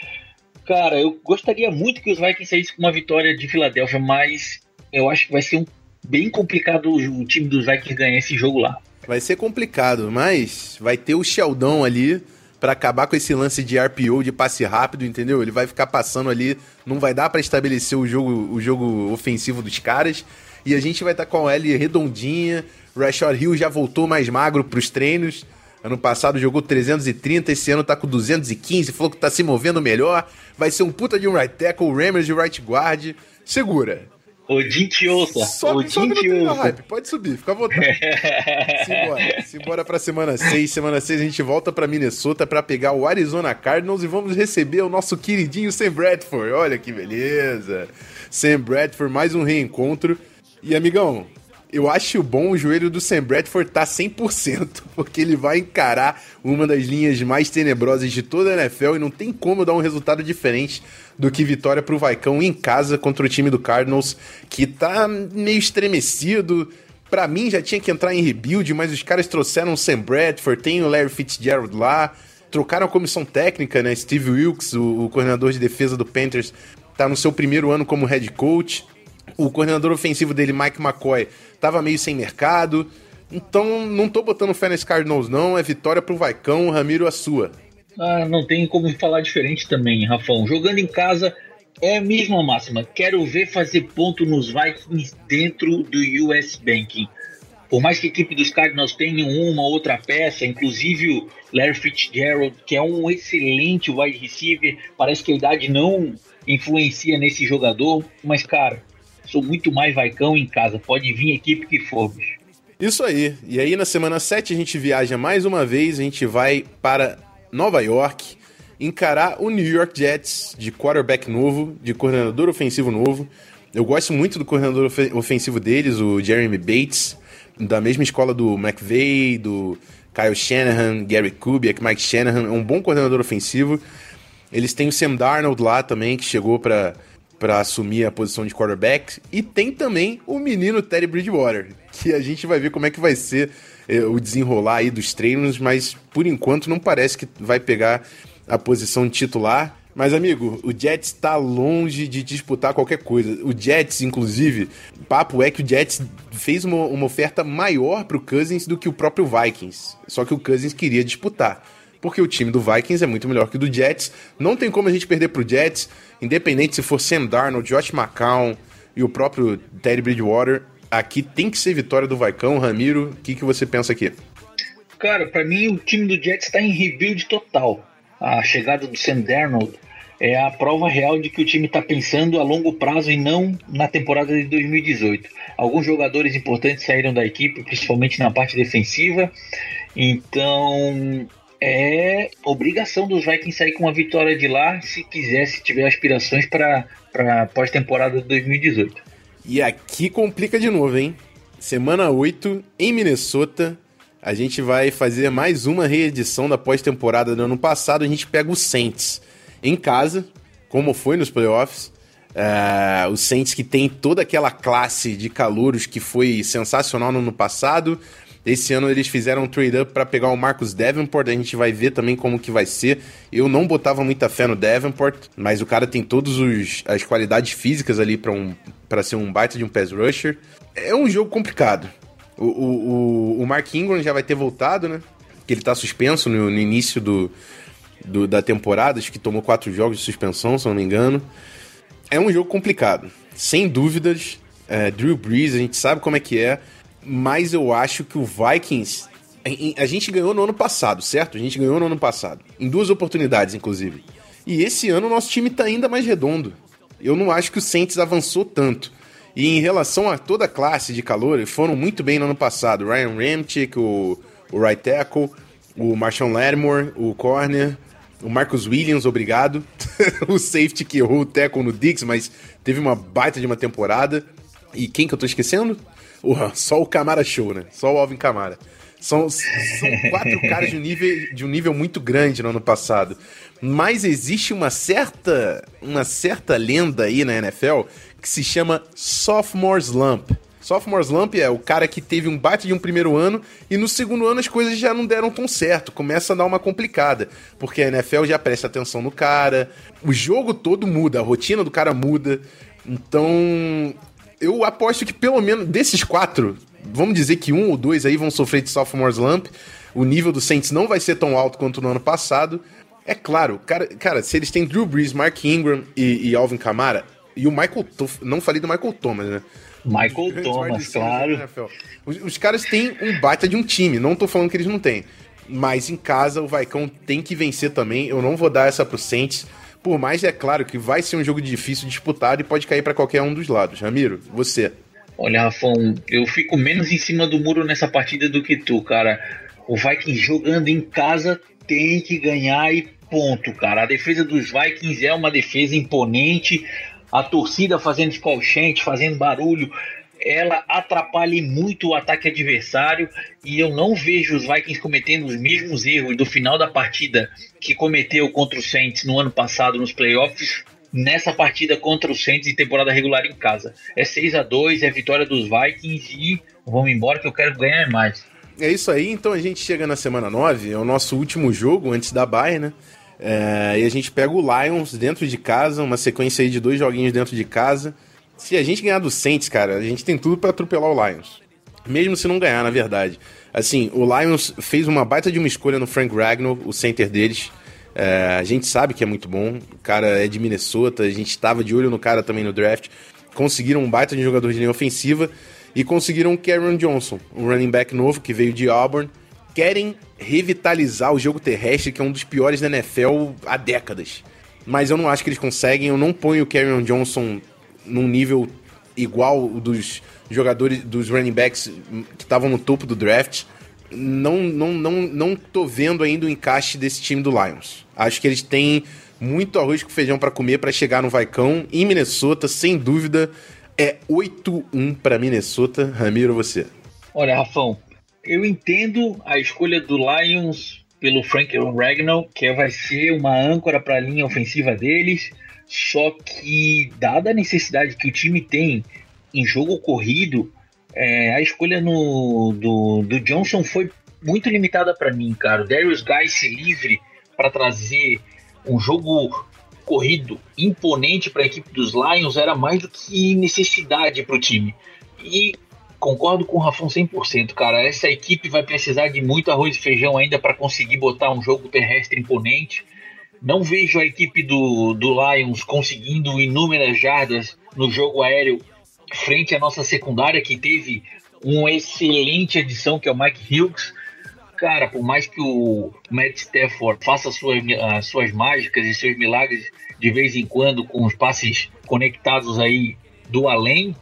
Cara, eu gostaria muito que os Vikings saíssem com uma vitória de Filadélfia, mas eu acho que vai ser um, bem complicado o time dos Vikings ganhar esse jogo lá. Vai ser complicado, mas vai ter o Sheldon ali para acabar com esse lance de RPO, de passe rápido, entendeu? Ele vai ficar passando ali, não vai dar para estabelecer o jogo, o jogo ofensivo dos caras. E a gente vai estar tá com a L redondinha. Rashad Hill já voltou mais magro para os treinos. Ano passado jogou 330, esse ano tá com 215, falou que tá se movendo melhor. Vai ser um puta de um right tackle, o Rammers de right guard. Segura. Odin te ouça. Sobe, Odin sobe hype. Pode subir, fica à vontade. Simbora. Simbora pra semana 6. Semana 6 a gente volta pra Minnesota pra pegar o Arizona Cardinals e vamos receber o nosso queridinho Sam Bradford. Olha que beleza. Sam Bradford, mais um reencontro. E amigão, eu acho bom o joelho do Sam Bradford tá 100%, porque ele vai encarar uma das linhas mais tenebrosas de toda a NFL e não tem como dar um resultado diferente do que vitória pro Vaicão em casa contra o time do Cardinals, que tá meio estremecido. Para mim já tinha que entrar em rebuild, mas os caras trouxeram o Sam Bradford, tem o Larry Fitzgerald lá, trocaram a comissão técnica, né? Steve Wilkes, o, o coordenador de defesa do Panthers, tá no seu primeiro ano como head coach. O coordenador ofensivo dele, Mike McCoy, tava meio sem mercado. Então, não tô botando fé nesse Cardinals, não. É vitória pro Vaicão, Ramiro, a sua. Ah, não tem como falar diferente também, Rafão. Jogando em casa é a mesma máxima. Quero ver fazer ponto nos Vikings dentro do US Banking. Por mais que a equipe dos Cardinals tenha uma ou outra peça, inclusive o Larry Fitzgerald, que é um excelente wide receiver, parece que a idade não influencia nesse jogador, mas cara, sou muito mais vaicão em casa. Pode vir equipe que for, bicho. Isso aí. E aí na semana 7 a gente viaja mais uma vez, a gente vai para Nova York encarar o New York Jets de quarterback novo, de coordenador ofensivo novo. Eu gosto muito do coordenador ofensivo deles, o Jeremy Bates, da mesma escola do McVay, do Kyle Shanahan, Gary Kubiak, Mike Shanahan, é um bom coordenador ofensivo. Eles têm o Sam Darnold lá também, que chegou para para assumir a posição de quarterback. E tem também o menino Terry Bridgewater, que a gente vai ver como é que vai ser eh, o desenrolar aí dos treinos, mas por enquanto não parece que vai pegar a posição titular. Mas, amigo, o Jets está longe de disputar qualquer coisa. O Jets, inclusive, o papo é que o Jets fez uma, uma oferta maior para o Cousins do que o próprio Vikings. Só que o Cousins queria disputar porque o time do Vikings é muito melhor que o do Jets. Não tem como a gente perder pro Jets, independente se for Sam Darnold, Josh McCown e o próprio Teddy Bridgewater. Aqui tem que ser vitória do Vaicão. Ramiro, o que, que você pensa aqui? Cara, para mim o time do Jets está em rebuild total. A chegada do Sam Darnold é a prova real de que o time está pensando a longo prazo e não na temporada de 2018. Alguns jogadores importantes saíram da equipe, principalmente na parte defensiva. Então, é obrigação dos Vikings sair com uma vitória de lá se quiser, se tiver aspirações para pós-temporada de 2018. E aqui complica de novo, hein? Semana 8, em Minnesota, a gente vai fazer mais uma reedição da pós-temporada do ano passado. A gente pega o Saints em casa, como foi nos playoffs. Uh, o Saints que tem toda aquela classe de calouros que foi sensacional no ano passado Esse ano eles fizeram um trade-up para pegar o Marcus Davenport, a gente vai ver também como que vai ser. Eu não botava muita fé no Davenport, mas o cara tem todas as qualidades físicas ali para um, pra ser um baita de um pass rusher. É um jogo complicado. O, o, o, o Mark Ingram já vai ter voltado, né? Que ele tá suspenso no, no início do, do, da temporada, acho que tomou quatro jogos de suspensão, se não me engano. É um jogo complicado, sem dúvidas. É, Drew Brees, a gente sabe como é que é mas eu acho que o Vikings. A gente ganhou no ano passado, certo? A gente ganhou no ano passado. Em duas oportunidades, inclusive. E esse ano o nosso time tá ainda mais redondo. Eu não acho que o Saints avançou tanto. E em relação a toda a classe de calor, foram muito bem no ano passado. Ryan Ramchick, o, o right tackle, o Marshawn Lattimore, o corner, o Marcus Williams, obrigado. o safety que errou o tackle no Dix, mas teve uma baita de uma temporada. E quem que eu tô esquecendo? Porra, só o Camara Show, né? Só o Alvin Camara. São, são quatro caras de um, nível, de um nível muito grande no ano passado. Mas existe uma certa, uma certa lenda aí na NFL que se chama Sophomore Slump. Sophomore Slump é o cara que teve um bate de um primeiro ano e no segundo ano as coisas já não deram tão certo. Começa a dar uma complicada, porque a NFL já presta atenção no cara, o jogo todo muda, a rotina do cara muda. Então, eu aposto que pelo menos desses quatro, vamos dizer que um ou dois aí vão sofrer de sophomore slump. O nível do Saints não vai ser tão alto quanto no ano passado. É claro, cara, cara se eles têm Drew Brees, Mark Ingram e, e Alvin Kamara, e o Michael, não falei do Michael Thomas, né? Michael Thomas, claro. Os, os, caras têm um baita de um time, não tô falando que eles não têm. Mas em casa o Vaicão tem que vencer também. Eu não vou dar essa pro Saints. Por mais é claro que vai ser um jogo difícil disputado e pode cair para qualquer um dos lados. Ramiro, você. Olha, Rafão, eu fico menos em cima do muro nessa partida do que tu, cara. O Vikings jogando em casa tem que ganhar e ponto, cara. A defesa dos Vikings é uma defesa imponente. A torcida fazendo escolchente, fazendo barulho ela atrapalha muito o ataque adversário e eu não vejo os Vikings cometendo os mesmos erros do final da partida que cometeu contra o Saints no ano passado nos playoffs nessa partida contra o Saints em temporada regular em casa. É 6 a 2 é vitória dos Vikings e vamos embora que eu quero ganhar mais. É isso aí, então a gente chega na semana 9, é o nosso último jogo antes da bye, né? É, e a gente pega o Lions dentro de casa, uma sequência aí de dois joguinhos dentro de casa. Se a gente ganhar do Saints, cara, a gente tem tudo para atropelar o Lions. Mesmo se não ganhar, na verdade. Assim, o Lions fez uma baita de uma escolha no Frank Ragnow, o center deles. É, a gente sabe que é muito bom. O cara é de Minnesota, a gente estava de olho no cara também no draft. Conseguiram um baita de jogador de linha ofensiva e conseguiram o Karen Johnson, um running back novo que veio de Auburn. Querem revitalizar o jogo terrestre, que é um dos piores da NFL há décadas. Mas eu não acho que eles conseguem. Eu não ponho o Karen Johnson num nível igual dos jogadores, dos running backs que estavam no topo do draft. Não, não, não, não tô vendo ainda o encaixe desse time do Lions. Acho que eles têm muito arroz com feijão para comer para chegar no Vaicão em Minnesota, sem dúvida. É 8-1 para Minnesota. Ramiro, você. Olha, Rafão, eu entendo a escolha do Lions pelo Frank Ragnow, que vai ser uma âncora para a linha ofensiva deles. Só que, dada a necessidade que o time tem em jogo corrido, é, a escolha no, do, do Johnson foi muito limitada para mim, cara. O Darius Guy livre para trazer um jogo corrido imponente para a equipe dos Lions era mais do que necessidade para o time. E concordo com o Rafão 100%, cara. Essa equipe vai precisar de muito arroz e feijão ainda para conseguir botar um jogo terrestre imponente. Não vejo a equipe do, do Lions conseguindo inúmeras jardas no jogo aéreo frente à nossa secundária, que teve uma excelente adição, que é o Mike Hughes. Cara, por mais que o Matt Stafford faça suas, as suas mágicas e seus milagres de vez em quando com os passes conectados aí do além,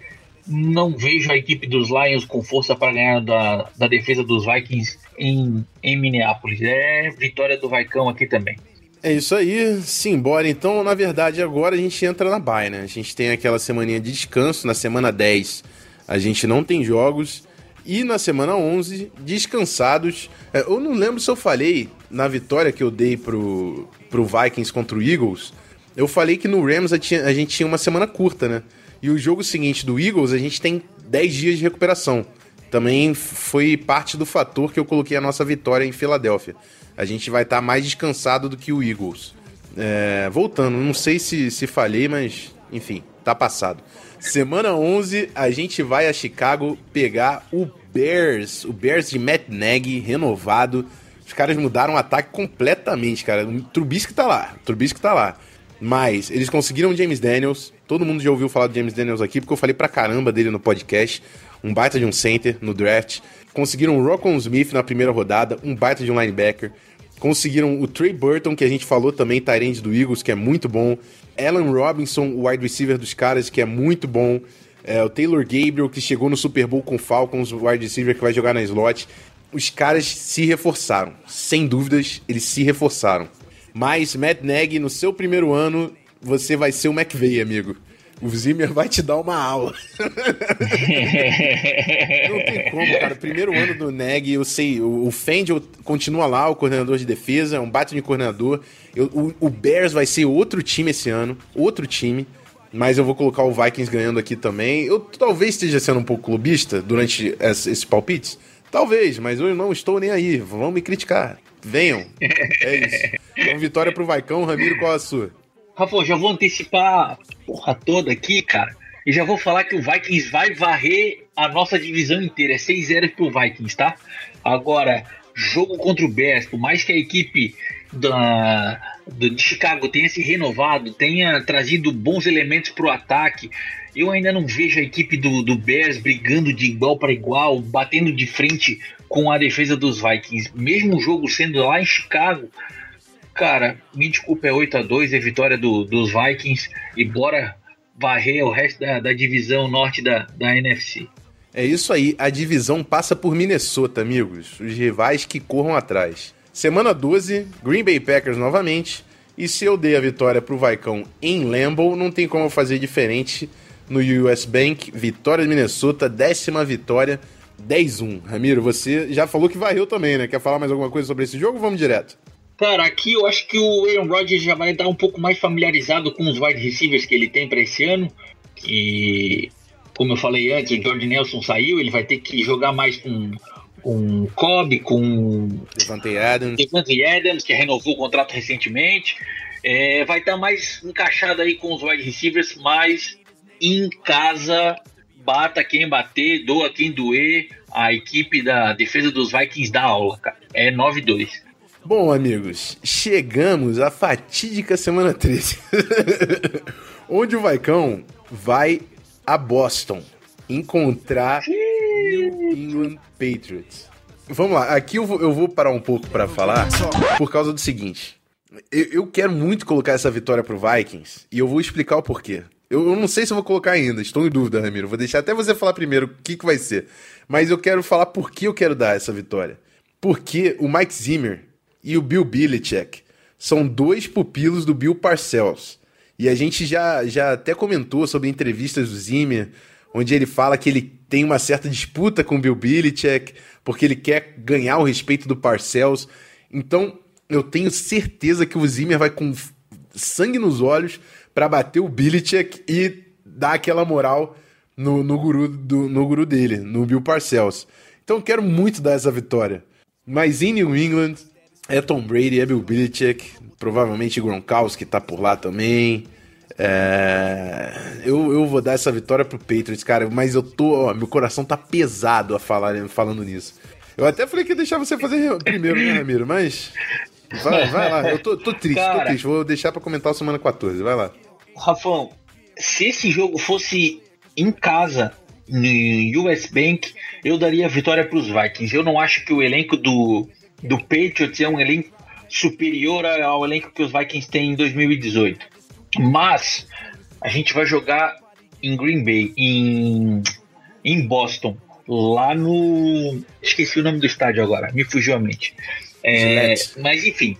não vejo a equipe dos Lions com força para ganhar da, da defesa dos Vikings em, em Minneapolis. É vitória do Vaicão aqui também. É isso aí, simbora. Então, na verdade, agora a gente entra na bye, né? A gente tem aquela semaninha de descanso, na semana 10 a gente não tem jogos, e na semana 11, descansados. É, eu não lembro se eu falei na vitória que eu dei pro, pro Vikings contra o Eagles, eu falei que no Rams a, a gente tinha uma semana curta, né? E o jogo seguinte do Eagles, a gente tem 10 dias de recuperação. Também foi parte do fator que eu coloquei a nossa vitória em Filadélfia. A gente vai estar tá mais descansado do que o Eagles. É, voltando, não sei se, se falhei, mas enfim, tá passado. Semana 11, a gente vai a Chicago pegar o Bears, o Bears de Matt Nagy renovado. Os caras mudaram o ataque completamente, cara. O Trubisky tá lá, o Trubisky tá lá. Mas eles conseguiram James Daniels. Todo mundo já ouviu falar do James Daniels aqui, porque eu falei pra caramba dele no podcast. Um baita de um center no draft. Conseguiram o Rockon Smith na primeira rodada, um baita de um linebacker. Conseguiram o Trey Burton, que a gente falou também, Tyrande do Eagles, que é muito bom. Alan Robinson, o wide receiver dos caras, que é muito bom. É, o Taylor Gabriel, que chegou no Super Bowl com Falcons, o wide receiver que vai jogar na slot. Os caras se reforçaram. Sem dúvidas, eles se reforçaram. Mas, Matt Nagy, no seu primeiro ano, você vai ser o McVeigh, amigo. O Zimmer vai te dar uma aula. não tem como, cara. Primeiro ano do Neg, eu sei, o, o Fendel continua lá, o coordenador de defesa, é um bate de coordenador. Eu, o, o, Bears vai ser outro time esse ano, outro time. Mas eu vou colocar o Vikings ganhando aqui também. Eu talvez esteja sendo um pouco clubista durante esses palpites. Talvez, mas eu não estou nem aí. Vão me criticar. Venham. É isso. Então, vitória pro Vaicão. Ramiro, qual a sua? Rafa, já vou antecipar a porra toda aqui, cara. E já vou falar que o Vikings vai varrer a nossa divisão inteira. É 6-0 pro Vikings, tá? Agora, jogo contra o Bears, por mais que a equipe da, de Chicago tenha se renovado, tenha trazido bons elementos pro ataque, eu ainda não vejo a equipe do, do Bears brigando de igual para igual, batendo de frente com a defesa dos Vikings. Mesmo o jogo sendo lá em Chicago, cara, me desculpa, é 8 a 2 é vitória do, dos Vikings e bora varrer o resto da, da divisão norte da, da NFC. É isso aí, a divisão passa por Minnesota, amigos. Os rivais que corram atrás. Semana 12, Green Bay Packers novamente. E se eu dei a vitória pro Vaicão em Lambeau, não tem como fazer diferente no US Bank. Vitória de Minnesota, décima vitória, 10-1. Ramiro, você já falou que varreu também, né? Quer falar mais alguma coisa sobre esse jogo? Vamos direto. Cara, aqui eu acho que o Aaron Rodgers já vai estar um pouco mais familiarizado com os wide receivers que ele tem para esse ano. Que, como eu falei antes, o George Nelson saiu, ele vai ter que jogar mais com com Cobb, com Devante Adams. Devante Adams, que renovou o contrato recentemente. É, vai estar mais encaixado aí com os wide receivers, mas em casa, bata quem bater, doa quem doer. A equipe da defesa dos Vikings dá aula, cara. É 9-2. Bom, amigos, chegamos à fatídica semana 13. onde o Vaicão vai a Boston encontrar New England Patriots. Vamos lá, aqui eu vou, eu vou parar um pouco para falar por causa do seguinte. Eu, eu, quero muito colocar essa vitória pro Vikings e eu vou explicar o porquê. Eu, eu, não sei se eu vou colocar ainda, estou em dúvida, Ramiro. Vou deixar até você falar primeiro o que, que vai ser. Mas eu quero falar por que eu quero dar essa vitória. Porque o Mike Zimmer e o Bill Belichick são dois pupilos do Bill Parcells. E a gente já, já até comentou sobre entrevistas do Zimmer, onde ele fala que ele tem uma certa disputa com o Bill Belichick, porque ele quer ganhar o respeito do Parcells. Então, eu tenho certeza que o Zimmer vai com sangue nos olhos para bater o Belichick e dar aquela moral no, no, guru, do, no guru dele, no Bill Parcells. Então, eu quero muito dar essa vitória. Mas em New England, é Tom Brady, é Bill Belichick, provavelmente Gronkowski tá por lá também. É... Eu, eu vou dar essa vitória pro Patriots, cara, mas eu tô. Ó, meu coração tá pesado a falar falando nisso. Eu até falei que ia deixar você fazer primeiro, né, Ramiro? Mas. Vai, vai lá, eu tô, tô triste, cara, tô triste. Vou deixar pra comentar a semana 14, vai lá. Rafão, se esse jogo fosse em casa, no US Bank, eu daria a vitória pros Vikings. Eu não acho que o elenco do do Patriots é um elenco superior ao elenco que os Vikings têm em 2018. Mas a gente vai jogar em Green Bay, em, em Boston, lá no. Esqueci o nome do estádio agora, me fugiu a mente. É, mas enfim,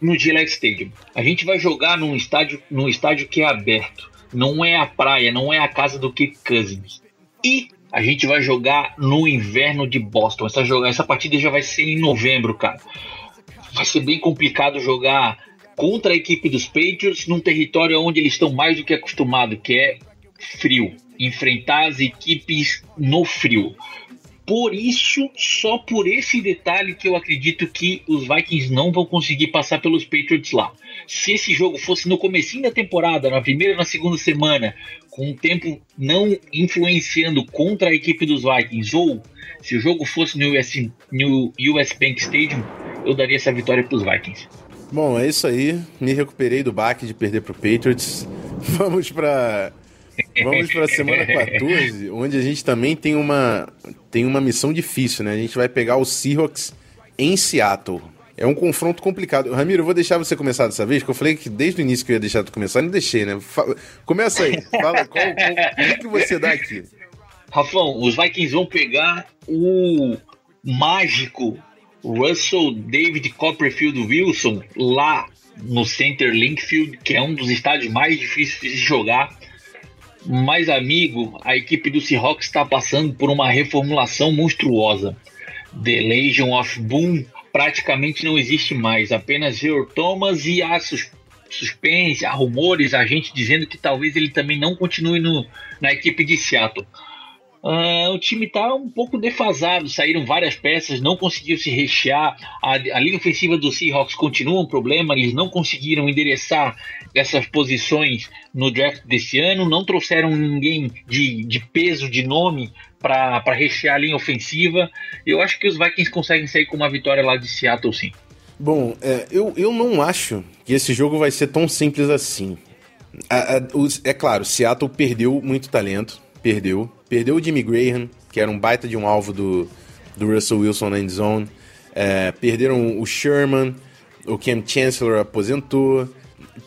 no Gillette Stadium. A gente vai jogar num estádio, num estádio que é aberto. Não é a praia, não é a casa do Kirk Cousins. E a gente vai jogar no inverno de Boston. Essa, essa partida já vai ser em novembro, cara. Vai ser bem complicado jogar contra a equipe dos Patriots num território onde eles estão mais do que acostumados, que é frio. Enfrentar as equipes no frio. Por isso, só por esse detalhe que eu acredito que os Vikings não vão conseguir passar pelos Patriots lá. Se esse jogo fosse no comecinho da temporada, na primeira e na segunda semana, com o tempo não influenciando contra a equipe dos Vikings, ou se o jogo fosse no US, no US Bank Stadium, eu daria essa vitória para os Vikings. Bom, é isso aí. Me recuperei do baque de perder pro Patriots. Vamos para Vamos para a semana 14, onde a gente também tem uma, tem uma missão difícil, né? A gente vai pegar o Seahawks em Seattle. É um confronto complicado. Ramiro, eu vou deixar você começar dessa vez, que eu falei que desde o início que eu ia deixar tu começar, não deixei, né? Fa Começa aí. Fala qual, o que você dá aqui. Rafão, os Vikings vão pegar o mágico Russell David Copperfield Wilson lá no Center Linkfield, que é um dos estádios mais difíceis de jogar. Mas, amigo, a equipe do Seahawks está passando por uma reformulação monstruosa. The Legion of Boom praticamente não existe mais, apenas George Thomas e há sus suspense, há rumores, a gente dizendo que talvez ele também não continue no, na equipe de Seattle. Uh, o time está um pouco defasado, saíram várias peças, não conseguiu se rechear. A, a linha ofensiva do Seahawks continua um problema, eles não conseguiram endereçar essas posições no draft desse ano, não trouxeram ninguém de, de peso, de nome para rechear a linha ofensiva. Eu acho que os Vikings conseguem sair com uma vitória lá de Seattle, sim. Bom, é, eu, eu não acho que esse jogo vai ser tão simples assim. A, a, os, é claro, Seattle perdeu muito talento, perdeu. Perdeu o Jimmy Graham, que era um baita de um alvo do, do Russell Wilson na endzone. É, perderam o Sherman, o Cam Chancellor aposentou.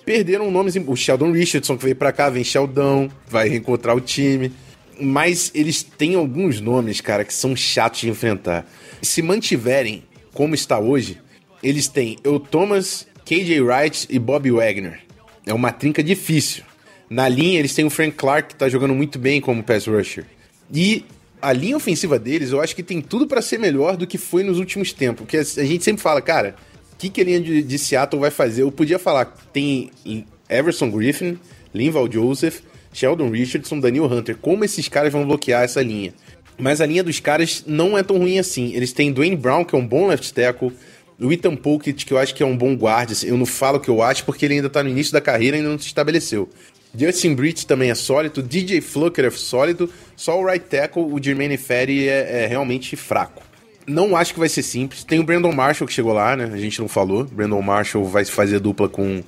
Perderam nomes, o Sheldon Richardson que veio para cá, vem Sheldon, vai reencontrar o time. Mas eles têm alguns nomes, cara, que são chatos de enfrentar. Se mantiverem como está hoje, eles têm o Thomas, KJ Wright e Bobby Wagner. É uma trinca difícil. Na linha, eles têm o Frank Clark, que tá jogando muito bem como pass rusher. E a linha ofensiva deles, eu acho que tem tudo para ser melhor do que foi nos últimos tempos. Porque a gente sempre fala, cara, o que, que a linha de, de, Seattle vai fazer? Eu podia falar, tem Everson Griffin, Linval Joseph, Sheldon Richardson, Daniel Hunter. Como esses caras vão bloquear essa linha? Mas a linha dos caras não é tão ruim assim. Eles têm Dwayne Brown, que é um bom left tackle, o Ethan Pokett, que eu acho que é um bom guarda. Eu não falo o que eu acho porque ele ainda tá no início da carreira e ainda não se estabeleceu. Justin Britt também é sólido, DJ Flucker é sólido, só o right tackle, o Jermaine Ferry é, é, realmente fraco. Não acho que vai ser simples. Tem o Brandon Marshall que chegou lá, né? A gente não falou. Brandon Marshall vai fazer dupla com,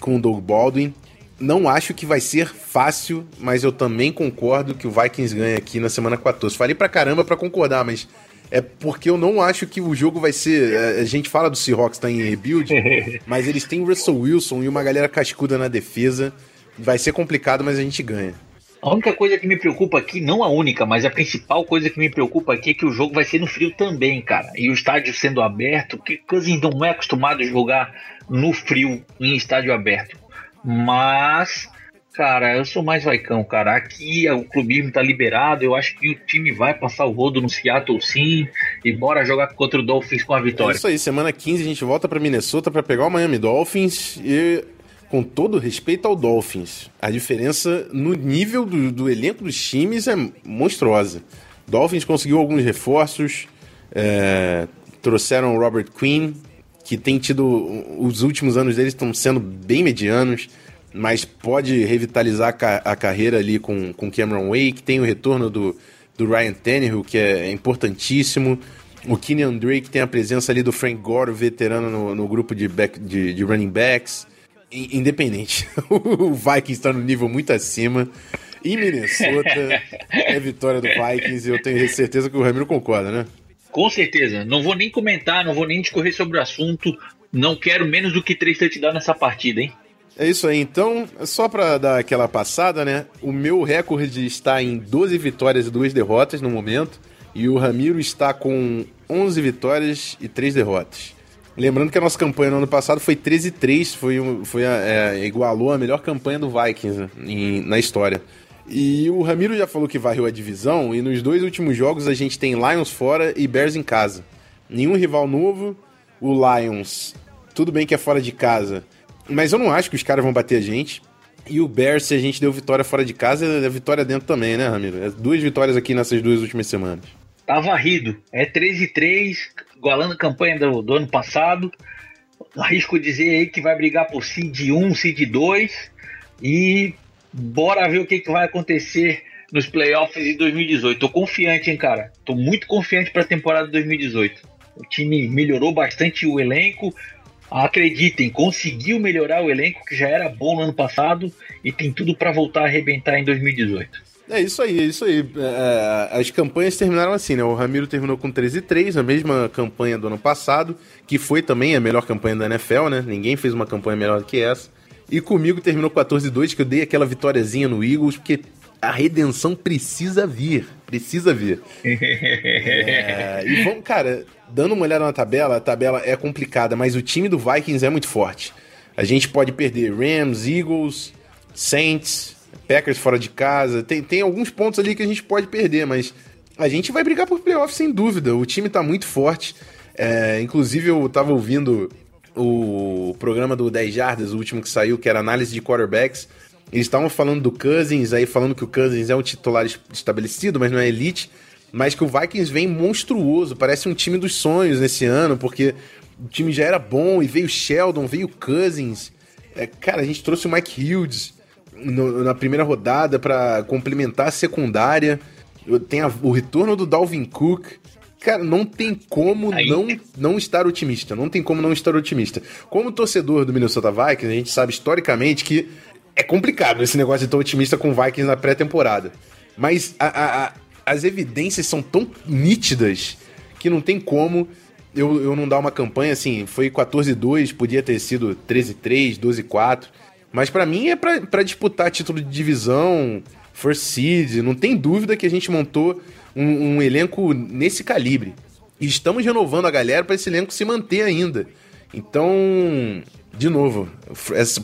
com o Doug Baldwin. Não acho que vai ser fácil, mas eu também concordo que o Vikings ganha aqui na semana 14. Falei pra caramba pra concordar, mas é porque eu não acho que o jogo vai ser. É, a gente fala do Seahawks tá em rebuild, mas eles têm o Russell Wilson e uma galera cascuda na defesa. Vai ser complicado, mas a gente ganha. A única coisa que me preocupa aqui, não a única, mas a principal coisa que me preocupa aqui é que o jogo vai ser no frio também, cara. E o estádio sendo aberto, que Cousins não é acostumado a jogar no frio em estádio aberto. Mas, cara, eu sou mais vaicão, cara. Aqui o clubismo tá liberado, eu acho que o time vai passar o rodo no Seattle sim, e bora jogar contra o Dolphins com a vitória. É isso aí, semana 15 a gente volta para Minnesota para pegar o Miami Dolphins e com todo respeito ao Dolphins, a diferença no nível do, do elenco dos times é monstruosa. Dolphins conseguiu alguns reforços, é, trouxeram o Robert Quinn, que tem tido. Os últimos anos deles estão sendo bem medianos, mas pode revitalizar a, carreira ali com, com Cameron Wake. Tem o retorno do, do Ryan Tannehill, que é importantíssimo. O Kenyan Drake tem a presença ali do Frank Gore, veterano no, no grupo de, back, de, de running backs independente. o Vikings está no nível muito acima. Em Minnesota, é vitória do Vikings e eu tenho certeza que o Ramiro concorda, né? Com certeza. Não vou nem comentar, não vou nem discorrer sobre o assunto. Não quero menos do que três touchdowns nessa partida, hein? É isso aí. Então, só para dar aquela passada, né? O meu recorde está em 12 vitórias e 2 derrotas no momento. E o Ramiro está com 11 vitórias e 3 derrotas. Lembrando que a nossa campanha no ano passado foi 13-3, foi, foi a, é, igualou a melhor campanha do Vikings né, em, na história. E o Ramiro já falou que varreu a divisão, e nos dois últimos jogos a gente tem Lions fora e Bears em casa. Nenhum rival novo, o Lions, tudo bem que é fora de casa, mas eu não acho que os caras vão bater a gente. E o Bears, se a gente deu vitória fora de casa, é vitória dentro também, né, Ramiro? É duas vitórias aqui nessas duas últimas semanas. Tá varrido. É 13 3, igualando a campanha do, do ano passado. Arrisco dizer aí que vai brigar por seed 1, seed 2 e bora ver o que, que vai acontecer nos playoffs de 2018. Tô confiante, hein, cara. Tô muito confiante para a temporada de 2018. O time melhorou bastante o elenco. Acreditem, conseguiu melhorar o elenco que já era bom no ano passado e tem tudo para voltar a arrebentar em 2018. É isso aí, é isso aí. É, as campanhas terminaram assim, né? O Ramiro terminou com 13 3, a mesma campanha do ano passado, que foi também a melhor campanha da NFL, né? Ninguém fez uma campanha melhor do que essa. E comigo terminou 14 2, que eu dei aquela vitóriazinha no Eagles, porque a redenção precisa vir. Precisa vir. é, e vamos, cara, dando uma olhada na tabela, a tabela é complicada, mas o time do Vikings é muito forte. A gente pode perder Rams, Eagles, Saints, Packers fora de casa. Tem, tem alguns pontos ali que a gente pode perder, mas a gente vai brigar por playoff sem dúvida. O time tá muito forte. É, inclusive, eu tava ouvindo o programa do 10 Jardas, o último que saiu, que era análise de quarterbacks. Eles estavam falando do Cousins, aí falando que o Cousins é um titular estabelecido, mas não é elite. Mas que o Vikings vem monstruoso, parece um time dos sonhos nesse ano, porque o time já era bom e veio Sheldon, veio Cousins. É, cara, a gente trouxe o Mike Hughes no, na primeira rodada para complementar a secundária. Tem a, o retorno do Dalvin Cook. Cara, não tem como não, não estar otimista. Não tem como não estar otimista. Como torcedor do Minnesota Vikings, a gente sabe historicamente que é complicado esse negócio de estar otimista com o Vikings na pré-temporada. Mas a, a, as evidências são tão nítidas que não tem como eu, eu não dar uma campanha assim. Foi 14-2, podia ter sido 13-3, 12-4. Mas para mim é para disputar título de divisão, first seed. Não tem dúvida que a gente montou um, um elenco nesse calibre. E estamos renovando a galera para esse elenco se manter ainda. Então, de novo,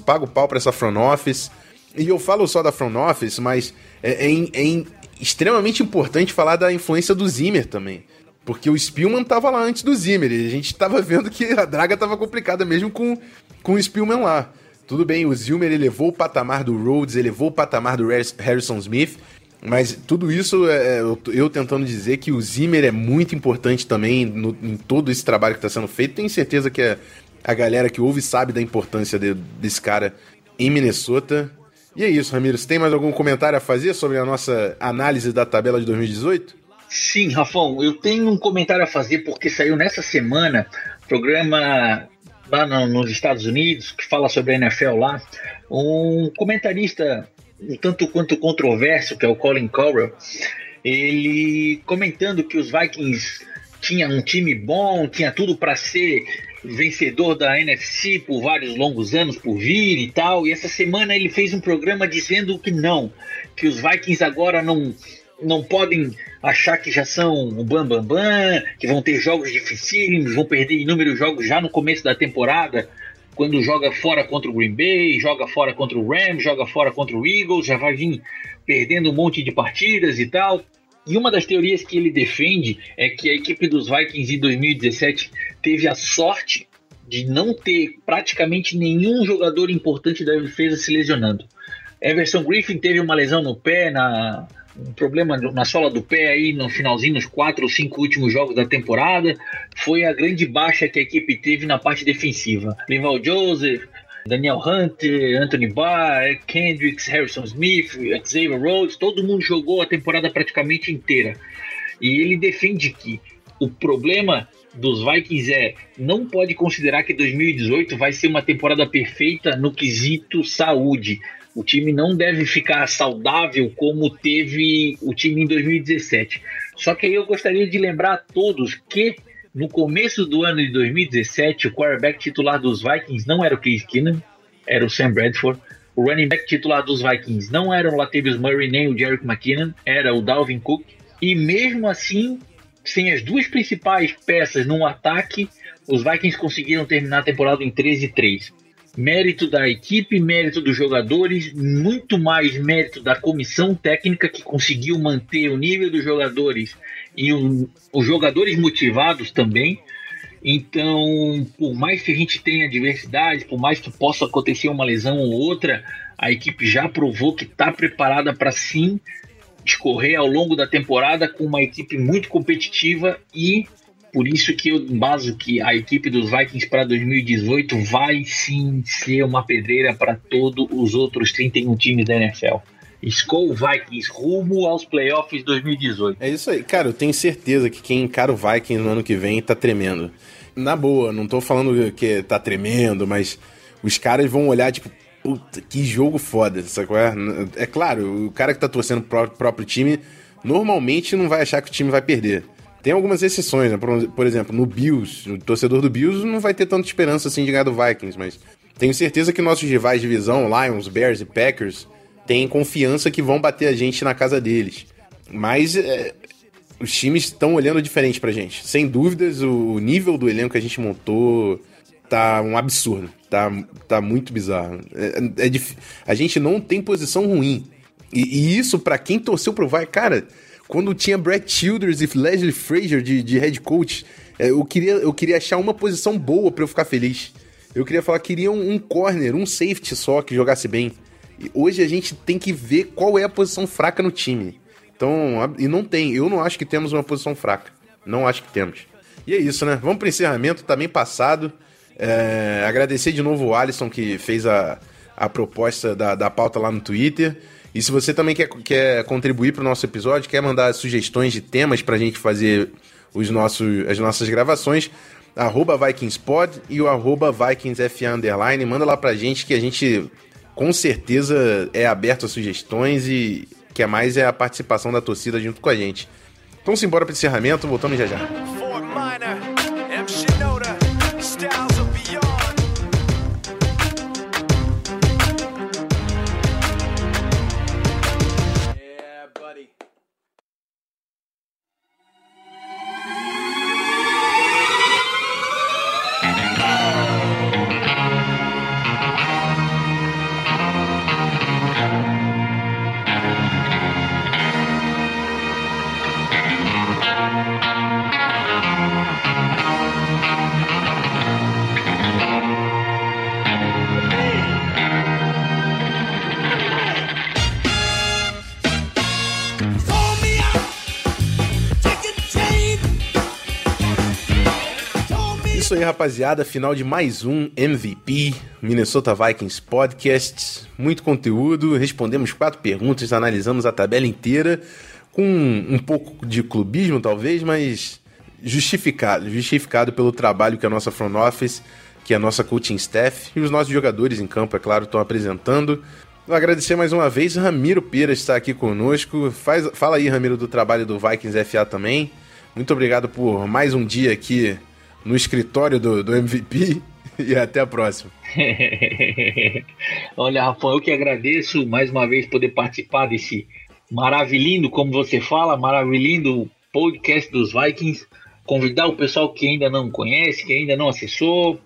pago pau para essa front office. E eu falo só da front office, mas é, é, é extremamente importante falar da influência do Zimmer também. Porque o Spielman tava lá antes do Zimmer. E a gente tava vendo que a draga tava complicada mesmo com, com o Spielman lá. Tudo bem, o Zilmer elevou o patamar do Rhodes, elevou o patamar do Harrison Smith, mas tudo isso é, é eu, tentando dizer que o Zimmer é muito importante também no, em todo esse trabalho que está sendo feito. Tenho certeza que a, a galera que ouve sabe da importância de, desse cara em Minnesota. E é isso, Ramiro. Você tem mais algum comentário a fazer sobre a nossa análise da tabela de 2018? Sim, Rafão, eu tenho um comentário a fazer porque saiu nessa semana programa lá no, nos Estados Unidos, que fala sobre a NFL lá, um comentarista um tanto quanto controverso, que é o Colin Cowell, ele comentando que os Vikings tinham um time bom, tinha tudo para ser vencedor da NFC por vários longos anos por vir e tal. E essa semana ele fez um programa dizendo que não, que os Vikings agora não não podem achar que já são o bam bam bam, que vão ter jogos dificílimos, vão perder inúmeros jogos já no começo da temporada, quando joga fora contra o Green Bay, joga fora contra o Rams, joga fora contra o Eagles, já vai vir perdendo um monte de partidas e tal. E uma das teorias que ele defende é que a equipe dos Vikings em 2017 teve a sorte de não ter praticamente nenhum jogador importante da defesa se lesionando. Everson Griffin teve uma lesão no pé na, um problema na sola do pé aí no finalzinho, nos quatro ou cinco últimos jogos da temporada. Foi a grande baixa que a equipe teve na parte defensiva. Lival Joseph, Daniel Hunter, Anthony Barr, Kendricks, Harrison Smith, Xavier Rhodes, todo mundo jogou a temporada praticamente inteira. E ele defende que o problema dos Vikings é não pode considerar que 2018 vai ser uma temporada perfeita no quesito saúde. O time não deve ficar saudável como teve o time em 2017. Só que aí eu gostaria de lembrar a todos que no começo do ano de 2017, o quarterback titular dos Vikings não era o Case Keenum, era o Sam Bradford. O running back titular dos Vikings não era o Latavius Murray nem o Jerick McKinnon, era o Dalvin Cook. E mesmo assim, sem as duas principais peças no ataque, os Vikings conseguiram terminar a temporada em 13-3 mérito da equipe, mérito dos jogadores, muito mais mérito da comissão técnica que conseguiu manter o nível dos jogadores e o, os jogadores motivados também. Então, por mais que a gente tenha diversidade, por mais que possa acontecer uma lesão ou outra, a equipe já provou que está preparada para sim escorrer ao longo da temporada com uma equipe muito competitiva e por isso que eu baso que a equipe dos Vikings para 2018 vai sim ser uma pedreira para todos os outros 31 times da NFL. Skull Vikings rumo aos playoffs 2018. É isso aí. Cara, eu tenho certeza que quem encara o Vikings no ano que vem tá tremendo. Na boa, não tô falando que tá tremendo, mas os caras vão olhar, tipo, puta, que jogo foda, sacou? É, é claro, o cara que tá torcendo pro próprio time normalmente não vai achar que o time vai perder. Tem algumas exceções, né? Por, por, exemplo, no Bills, o torcedor do Bills não vai ter tanta esperança assim de ganhar do Vikings, mas tenho certeza que nossos rivais de divisão, Lions, Bears e Packers, têm confiança que vão bater a gente na casa deles. Mas é, os times estão olhando diferente pra gente. Sem dúvidas, o nível do elenco que a gente montou tá um absurdo. Tá, tá muito bizarro. É, é, é a gente não tem posição ruim. E, e isso, para quem torceu pro Vai, cara, quando tinha Brett Childers e Leslie Frazier de, de head coach, é, eu, queria, eu queria achar uma posição boa para eu ficar feliz. Eu queria falar que queria um, um, corner, um safety só que jogasse bem. E hoje a gente tem que ver qual é a posição fraca no time. Então, e não tem. Eu não acho que temos uma posição fraca. Não acho que temos. E é isso, né? Vamos para encerramento, tá bem passado. É, agradecer de novo o Alisson que fez a, a proposta da, da pauta lá no Twitter. E se você também quer, quer contribuir para o nosso episódio, quer mandar sugestões de temas para a gente fazer os nossos, as nossas gravações, arroba VikingsPod e o arroba VikingsFA Underline, manda lá para a gente que a gente com certeza é aberto a sugestões e que é mais é a participação da torcida junto com a gente. Então simbora para o encerramento, voltamos já já. Rapaziada. Final de mais um MVP, Minnesota Vikings Podcast. Muito conteúdo, respondemos quatro perguntas, analisamos a tabela inteira, com um pouco de clubismo, talvez, mas justificado justificado pelo trabalho que a nossa front office, que a nossa coaching staff e os nossos jogadores em campo, é claro, estão apresentando. Vou agradecer mais uma vez, Ramiro Pera está aqui conosco. Faz, fala aí, Ramiro, do trabalho do Vikings FA também. Muito obrigado por mais um dia aqui no escritório do, do MVP e até a próxima. Olha, Rafa, eu que agradeço mais uma vez poder participar desse maravilhindo, como você fala, maravilhindo podcast dos Vikings. Convidar o pessoal que ainda não conhece, que ainda não acessou,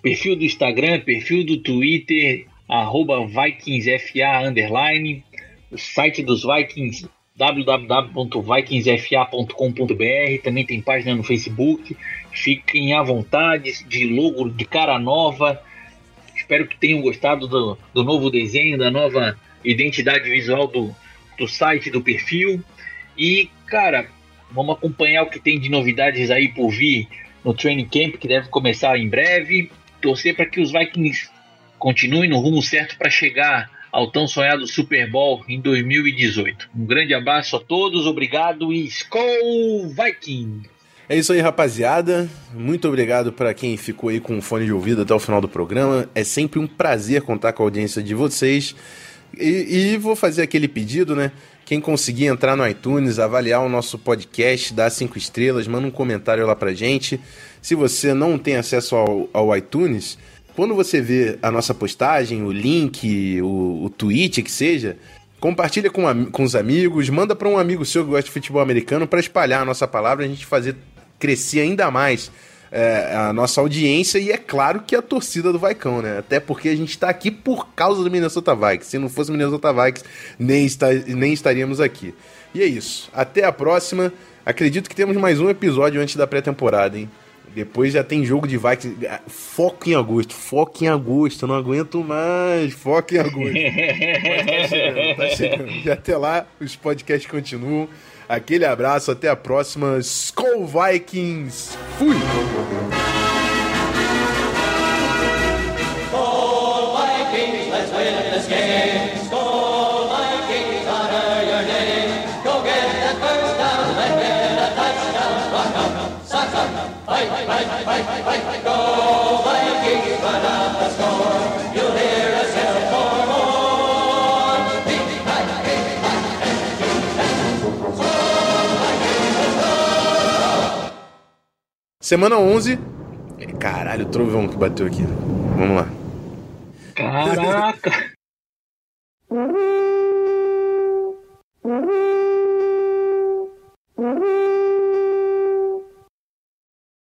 perfil do Instagram, perfil do Twitter, arroba VikingsFA underline, o site dos Vikings www.vikingsfa.com.br, também tem página no Facebook. Fiquem à vontade, de logo de cara nova. Espero que tenham gostado do, do novo desenho, da nova identidade visual do, do site, do perfil. E, cara, vamos acompanhar o que tem de novidades aí por vir no Training Camp, que deve começar em breve. Torcer para que os Vikings continuem no rumo certo para chegar ao tão sonhado Super Bowl em 2018. Um grande abraço a todos, obrigado e Skol Viking! É isso aí, rapaziada. Muito obrigado para quem ficou aí com o fone de ouvido até o final do programa. É sempre um prazer contar com a audiência de vocês. E, e, vou fazer aquele pedido, né? Quem conseguir entrar no iTunes, avaliar o nosso podcast, dar cinco estrelas, manda um comentário lá pra gente. Se você não tem acesso ao, ao iTunes, quando você vê a nossa postagem, o link, o, o tweet que seja, compartilha com, com os amigos, manda para um amigo seu que gosta de futebol americano para espalhar a nossa palavra, a gente fazer crescer ainda mais é, a nossa audiência e é claro que a torcida do Vaicão, né? Até porque a gente está aqui por causa do Minnesota Vikings. Se não fosse o Minnesota Vikings, nem, está, nem estaríamos aqui. E é isso. Até a próxima. Acredito que temos mais um episódio antes da pré-temporada, hein? Depois já tem jogo de Vikings. Foco em agosto, foco em agosto, não aguento mais. Foco em agosto. tá chegando, tá chegando. E até lá, os podcasts continuam. Aquele abraço, até a próxima. Skull Vikings. Fui! Fight, fight, fight, fight, fight, go! Semana 11. Caralho, o trovão que bateu aqui. Vamos lá. Caraca!